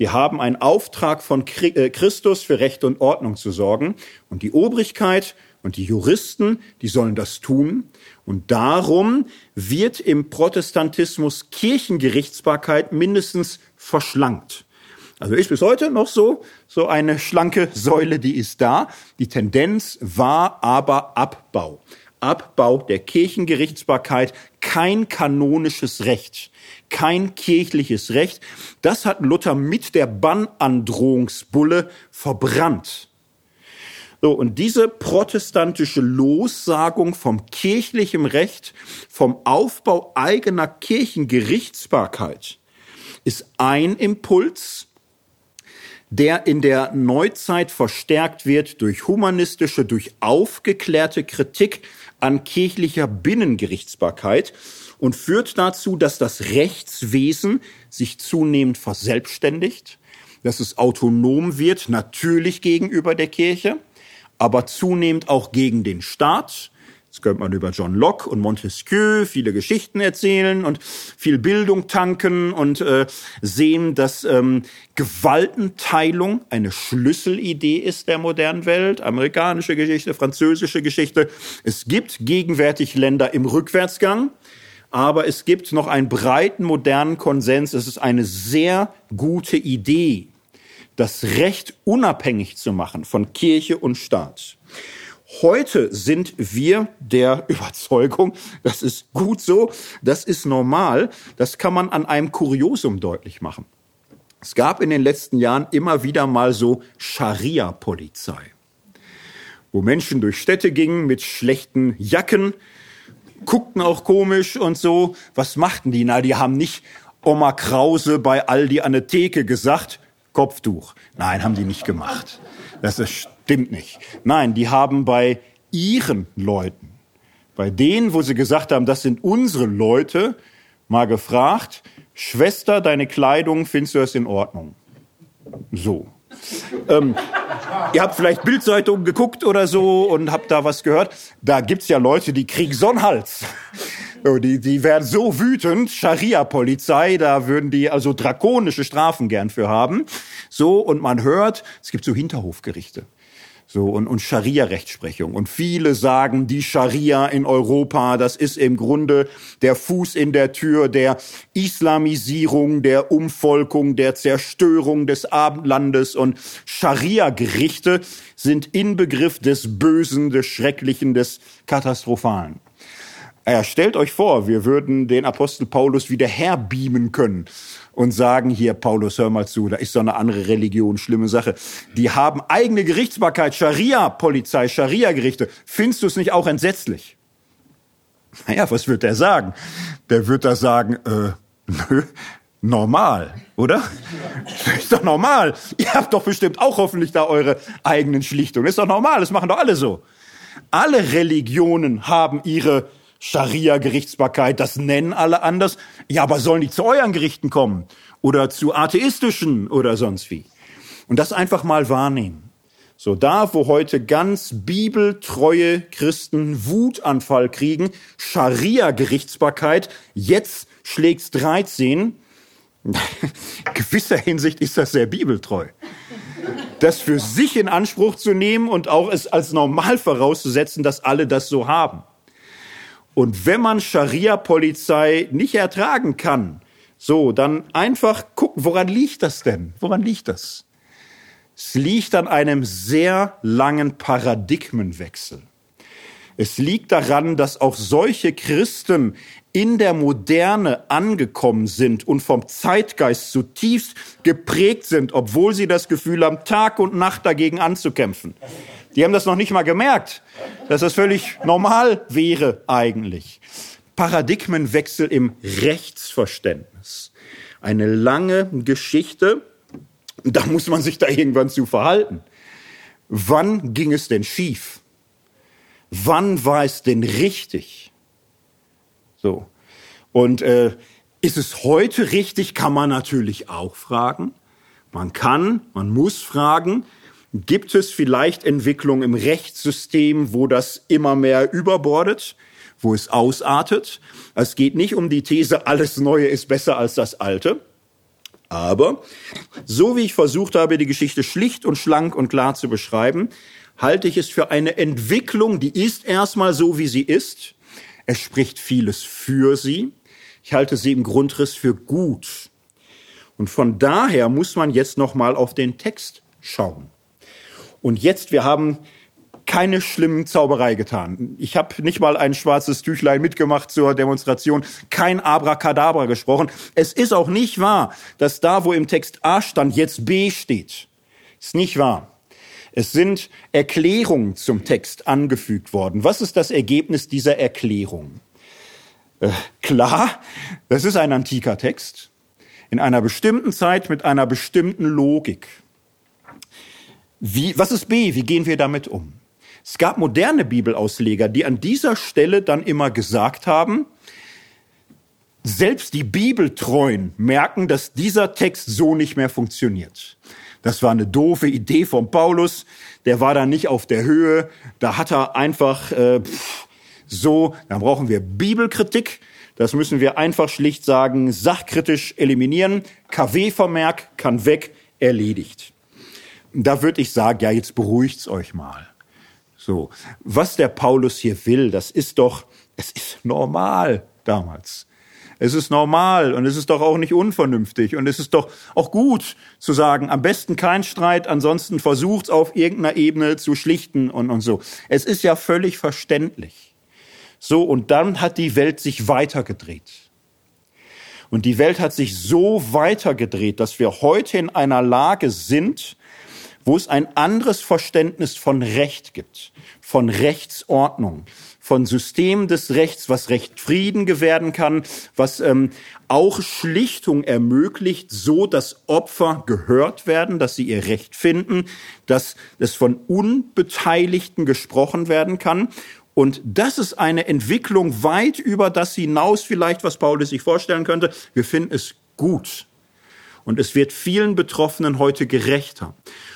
[SPEAKER 1] Die haben einen Auftrag von äh, Christus für Recht und Ordnung zu sorgen. Und die Obrigkeit und die Juristen, die sollen das tun. Und darum wird im Protestantismus Kirchengerichtsbarkeit mindestens verschlankt. Also ist bis heute noch so, so eine schlanke Säule, die ist da. Die Tendenz war aber Abbau. Abbau der Kirchengerichtsbarkeit, kein kanonisches Recht, kein kirchliches Recht. Das hat Luther mit der Bannandrohungsbulle verbrannt. So, und diese protestantische Lossagung vom kirchlichen Recht, vom Aufbau eigener Kirchengerichtsbarkeit ist ein Impuls, der in der Neuzeit verstärkt wird durch humanistische, durch aufgeklärte Kritik an kirchlicher Binnengerichtsbarkeit und führt dazu, dass das Rechtswesen sich zunehmend verselbstständigt, dass es autonom wird, natürlich gegenüber der Kirche, aber zunehmend auch gegen den Staat, Jetzt könnte man über John Locke und Montesquieu viele Geschichten erzählen und viel Bildung tanken und äh, sehen, dass ähm, Gewaltenteilung eine Schlüsselidee ist der modernen Welt. Amerikanische Geschichte, französische Geschichte. Es gibt gegenwärtig Länder im Rückwärtsgang. Aber es gibt noch einen breiten modernen Konsens. Es ist eine sehr gute Idee, das Recht unabhängig zu machen von Kirche und Staat. Heute sind wir der <laughs> Überzeugung, das ist gut so, das ist normal, das kann man an einem Kuriosum deutlich machen. Es gab in den letzten Jahren immer wieder mal so Scharia-Polizei, wo Menschen durch Städte gingen mit schlechten Jacken, guckten auch komisch und so. Was machten die? Na, die haben nicht Oma Krause bei Aldi an der Theke gesagt, Kopftuch. Nein, haben die nicht gemacht. Das ist, stimmt nicht. Nein, die haben bei ihren Leuten bei denen, wo sie gesagt haben, das sind unsere Leute, mal gefragt, Schwester, deine Kleidung, findest du das in Ordnung? So. ähm, <laughs> ihr habt vielleicht Bildzeitungen geguckt oder so und habt da was gehört. Da gibt's ja Leute, die kriegen Sonnenhals. Die, die werden so wütend, Scharia-Polizei, da würden die also drakonische Strafen gern für haben. So, und man hört, es gibt so Hinterhofgerichte. So, und, und Scharia-Rechtsprechung. Und viele sagen, die Scharia in Europa, das ist im Grunde der Fuß in der Tür der Islamisierung, der Umvolkung, der Zerstörung des Abendlandes. Und Scharia-Gerichte sind Inbegriff des Bösen, des Schrecklichen, des Katastrophalen. Ja, stellt euch vor, wir würden den Apostel Paulus wieder herbeamen können und sagen, hier, Paulus, hör mal zu, da ist so eine andere Religion, schlimme Sache. Die haben eigene Gerichtsbarkeit, Scharia-Polizei, Scharia-Gerichte. Findest du es nicht auch entsetzlich? Naja, was wird der sagen? Der wird da sagen, äh, nö, normal, oder? ist doch normal. Ihr habt doch bestimmt auch hoffentlich da eure eigenen Schlichtungen. Ist doch normal, das machen doch alle so. Alle Religionen haben ihre Scharia-Gerichtsbarkeit, das nennen alle anders. Ja, aber sollen die zu euren Gerichten kommen? Oder zu atheistischen oder sonst wie? Und das einfach mal wahrnehmen. So, da, wo heute ganz bibeltreue Christen Wutanfall kriegen, Scharia-Gerichtsbarkeit, jetzt schlägt's 13. <laughs> Gewisser Hinsicht ist das sehr bibeltreu. Das für sich in Anspruch zu nehmen und auch es als normal vorauszusetzen, dass alle das so haben. Und wenn man Scharia-Polizei nicht ertragen kann, so, dann einfach gucken, woran liegt das denn? Woran liegt das? Es liegt an einem sehr langen Paradigmenwechsel. Es liegt daran, dass auch solche Christen in der Moderne angekommen sind und vom Zeitgeist zutiefst geprägt sind, obwohl sie das Gefühl haben, Tag und Nacht dagegen anzukämpfen. Die haben das noch nicht mal gemerkt, dass das völlig normal wäre eigentlich. Paradigmenwechsel im Rechtsverständnis. Eine lange Geschichte. Da muss man sich da irgendwann zu verhalten. Wann ging es denn schief? Wann war es denn richtig? So. Und äh, ist es heute richtig, kann man natürlich auch fragen. Man kann, man muss fragen, Gibt es vielleicht Entwicklungen im Rechtssystem, wo das immer mehr überbordet, wo es ausartet? Es geht nicht um die These, alles Neue ist besser als das Alte. Aber so wie ich versucht habe, die Geschichte schlicht und schlank und klar zu beschreiben, halte ich es für eine Entwicklung, die ist erstmal so, wie sie ist. Es spricht vieles für sie. Ich halte sie im Grundriss für gut. Und von daher muss man jetzt noch mal auf den Text schauen. Und jetzt, wir haben keine schlimmen Zauberei getan. Ich habe nicht mal ein schwarzes Tüchlein mitgemacht zur Demonstration, kein Abracadabra gesprochen. Es ist auch nicht wahr, dass da, wo im Text A stand, jetzt B steht. Ist nicht wahr. Es sind Erklärungen zum Text angefügt worden. Was ist das Ergebnis dieser Erklärung? Äh, klar, das ist ein antiker Text in einer bestimmten Zeit mit einer bestimmten Logik. Wie, was ist B? Wie gehen wir damit um? Es gab moderne Bibelausleger, die an dieser Stelle dann immer gesagt haben, selbst die Bibeltreuen merken, dass dieser Text so nicht mehr funktioniert. Das war eine doofe Idee von Paulus. Der war da nicht auf der Höhe. Da hat er einfach äh, pff, so. Dann brauchen wir Bibelkritik. Das müssen wir einfach schlicht sagen, sachkritisch eliminieren. KW-Vermerk kann weg, erledigt da würde ich sagen, ja, jetzt beruhigt's euch mal. So, was der Paulus hier will, das ist doch, es ist normal damals. Es ist normal und es ist doch auch nicht unvernünftig und es ist doch auch gut zu sagen, am besten kein Streit, ansonsten versucht's auf irgendeiner Ebene zu schlichten und, und so. Es ist ja völlig verständlich. So, und dann hat die Welt sich weitergedreht. Und die Welt hat sich so weitergedreht, dass wir heute in einer Lage sind, wo es ein anderes Verständnis von Recht gibt, von Rechtsordnung, von System des Rechts, was Recht Frieden gewähren kann, was ähm, auch Schlichtung ermöglicht, so dass Opfer gehört werden, dass sie ihr Recht finden, dass es von Unbeteiligten gesprochen werden kann Und das ist eine Entwicklung weit über das hinaus vielleicht, was Paulus sich vorstellen könnte. Wir finden es gut. Und es wird vielen Betroffenen heute gerechter.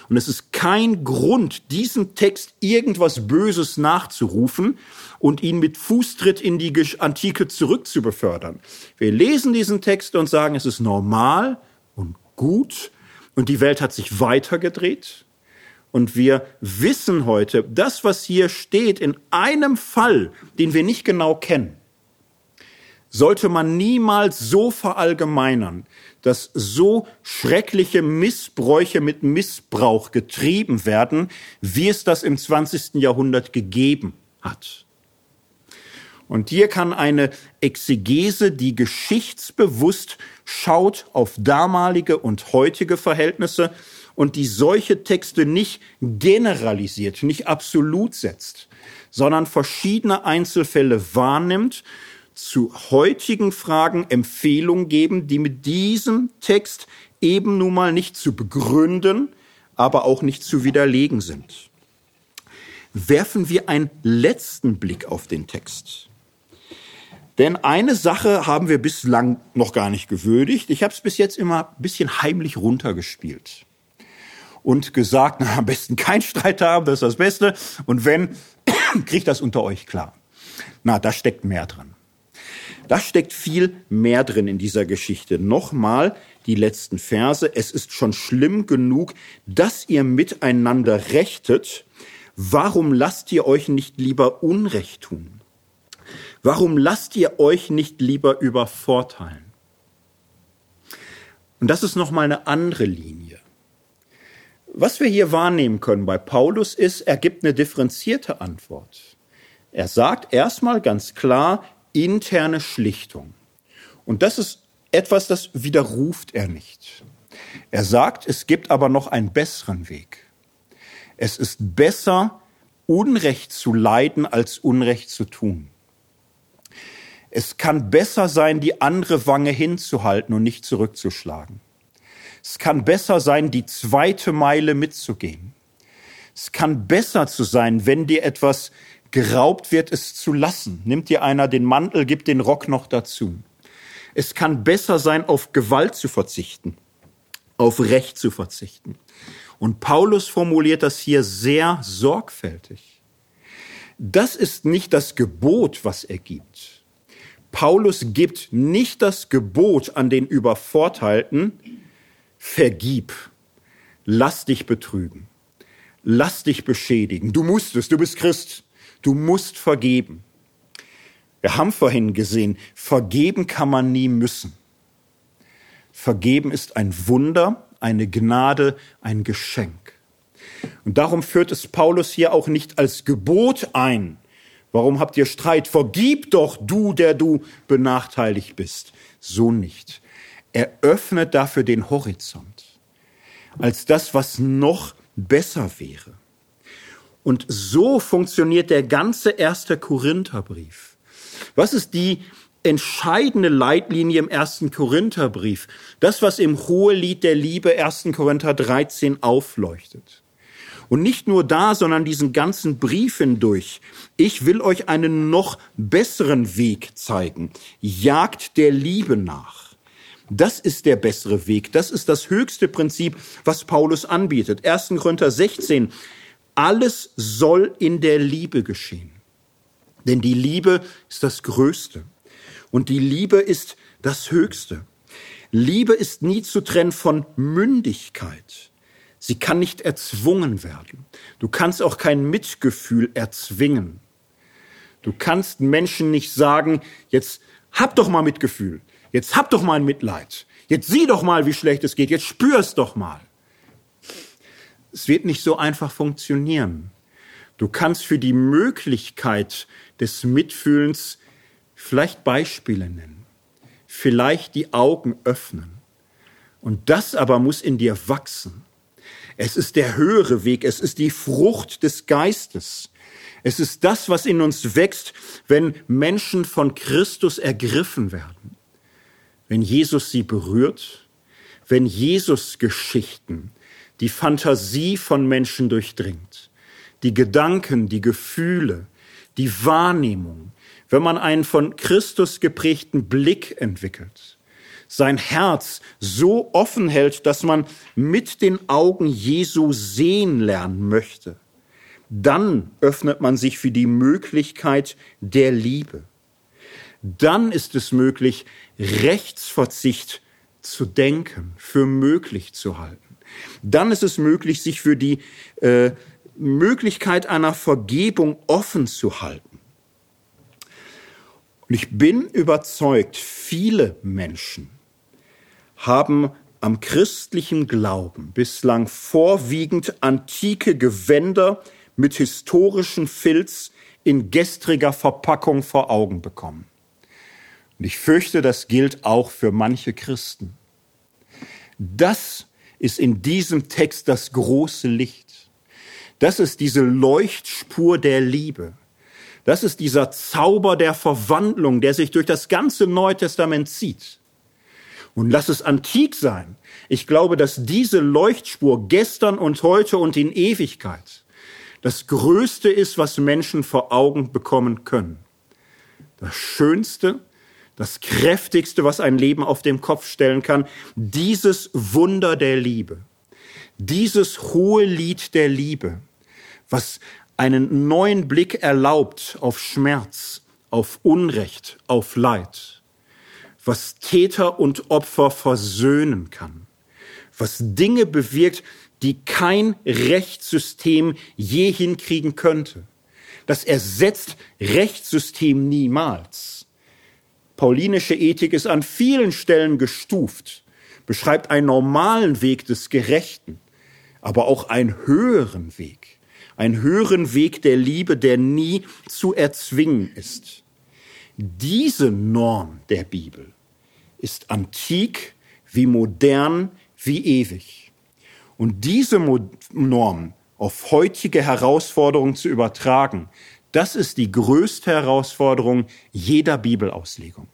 [SPEAKER 1] Und es ist kein Grund, diesem Text irgendwas Böses nachzurufen und ihn mit Fußtritt in die Antike zurückzubefördern. Wir lesen diesen Text und sagen, es ist normal und gut und die Welt hat sich weitergedreht. Und wir wissen heute, das, was hier steht, in einem Fall, den wir nicht genau kennen, sollte man niemals so verallgemeinern, dass so schreckliche Missbräuche mit Missbrauch getrieben werden, wie es das im 20. Jahrhundert gegeben hat. Und hier kann eine Exegese, die geschichtsbewusst schaut auf damalige und heutige Verhältnisse und die solche Texte nicht generalisiert, nicht absolut setzt, sondern verschiedene Einzelfälle wahrnimmt, zu heutigen Fragen Empfehlungen geben, die mit diesem Text eben nun mal nicht zu begründen, aber auch nicht zu widerlegen sind. Werfen wir einen letzten Blick auf den Text. Denn eine Sache haben wir bislang noch gar nicht gewürdigt. Ich habe es bis jetzt immer ein bisschen heimlich runtergespielt und gesagt, na, am besten kein Streit haben, das ist das Beste. Und wenn, <coughs> kriegt das unter euch klar. Na, da steckt mehr drin. Da steckt viel mehr drin in dieser Geschichte. Nochmal die letzten Verse. Es ist schon schlimm genug, dass ihr miteinander rechtet. Warum lasst ihr euch nicht lieber Unrecht tun? Warum lasst ihr euch nicht lieber übervorteilen? Und das ist nochmal eine andere Linie. Was wir hier wahrnehmen können bei Paulus ist, er gibt eine differenzierte Antwort. Er sagt erstmal ganz klar interne Schlichtung. Und das ist etwas, das widerruft er nicht. Er sagt, es gibt aber noch einen besseren Weg. Es ist besser, Unrecht zu leiden, als Unrecht zu tun. Es kann besser sein, die andere Wange hinzuhalten und nicht zurückzuschlagen. Es kann besser sein, die zweite Meile mitzugehen. Es kann besser zu sein, wenn dir etwas geraubt wird, es zu lassen. Nimmt dir einer den Mantel, gibt den Rock noch dazu. Es kann besser sein, auf Gewalt zu verzichten, auf Recht zu verzichten. Und Paulus formuliert das hier sehr sorgfältig. Das ist nicht das Gebot, was er gibt. Paulus gibt nicht das Gebot an den Übervorteilten, vergib, lass dich betrügen, lass dich beschädigen. Du musst es, du bist Christ, du musst vergeben. Wir haben vorhin gesehen, vergeben kann man nie müssen. Vergeben ist ein Wunder, eine Gnade, ein Geschenk. Und darum führt es Paulus hier auch nicht als Gebot ein, Warum habt ihr Streit? Vergib doch du, der du benachteiligt bist. So nicht. Er öffnet dafür den Horizont als das, was noch besser wäre. Und so funktioniert der ganze erste Korintherbrief. Was ist die entscheidende Leitlinie im ersten Korintherbrief? Das, was im Hohelied der Liebe 1. Korinther 13 aufleuchtet. Und nicht nur da, sondern diesen ganzen Brief hindurch. Ich will euch einen noch besseren Weg zeigen. Jagt der Liebe nach. Das ist der bessere Weg. Das ist das höchste Prinzip, was Paulus anbietet. 1. Korinther 16. Alles soll in der Liebe geschehen. Denn die Liebe ist das Größte. Und die Liebe ist das Höchste. Liebe ist nie zu trennen von Mündigkeit. Sie kann nicht erzwungen werden. Du kannst auch kein Mitgefühl erzwingen. Du kannst Menschen nicht sagen, jetzt hab doch mal Mitgefühl, jetzt hab doch mal ein Mitleid, jetzt sieh doch mal, wie schlecht es geht, jetzt spür es doch mal. Es wird nicht so einfach funktionieren. Du kannst für die Möglichkeit des Mitfühlens vielleicht Beispiele nennen, vielleicht die Augen öffnen. Und das aber muss in dir wachsen. Es ist der höhere Weg, es ist die Frucht des Geistes. Es ist das, was in uns wächst, wenn Menschen von Christus ergriffen werden. Wenn Jesus sie berührt, wenn Jesus Geschichten, die Fantasie von Menschen durchdringt, die Gedanken, die Gefühle, die Wahrnehmung, wenn man einen von Christus geprägten Blick entwickelt, sein Herz so offen hält, dass man mit den Augen Jesu sehen lernen möchte, dann öffnet man sich für die Möglichkeit der Liebe. Dann ist es möglich, Rechtsverzicht zu denken, für möglich zu halten. Dann ist es möglich, sich für die äh, Möglichkeit einer Vergebung offen zu halten. Und ich bin überzeugt, viele Menschen haben am christlichen Glauben bislang vorwiegend antike Gewänder mit historischen Filz in gestriger Verpackung vor Augen bekommen. Und ich fürchte, das gilt auch für manche Christen. Das ist in diesem Text das große Licht. Das ist diese Leuchtspur der Liebe. Das ist dieser Zauber der Verwandlung, der sich durch das ganze Neue Testament zieht. Und lass es antik sein. Ich glaube, dass diese Leuchtspur gestern und heute und in Ewigkeit das Größte ist, was Menschen vor Augen bekommen können. Das Schönste, das Kräftigste, was ein Leben auf den Kopf stellen kann, dieses Wunder der Liebe, dieses hohe Lied der Liebe, was einen neuen Blick erlaubt auf Schmerz, auf Unrecht, auf Leid, was Täter und Opfer versöhnen kann, was Dinge bewirkt, die kein Rechtssystem je hinkriegen könnte. Das ersetzt Rechtssystem niemals. Paulinische Ethik ist an vielen Stellen gestuft, beschreibt einen normalen Weg des Gerechten, aber auch einen höheren Weg, einen höheren Weg der Liebe, der nie zu erzwingen ist. Diese Norm der Bibel ist antik wie modern wie ewig. Und diese Norm auf heutige Herausforderungen zu übertragen, das ist die größte Herausforderung jeder Bibelauslegung.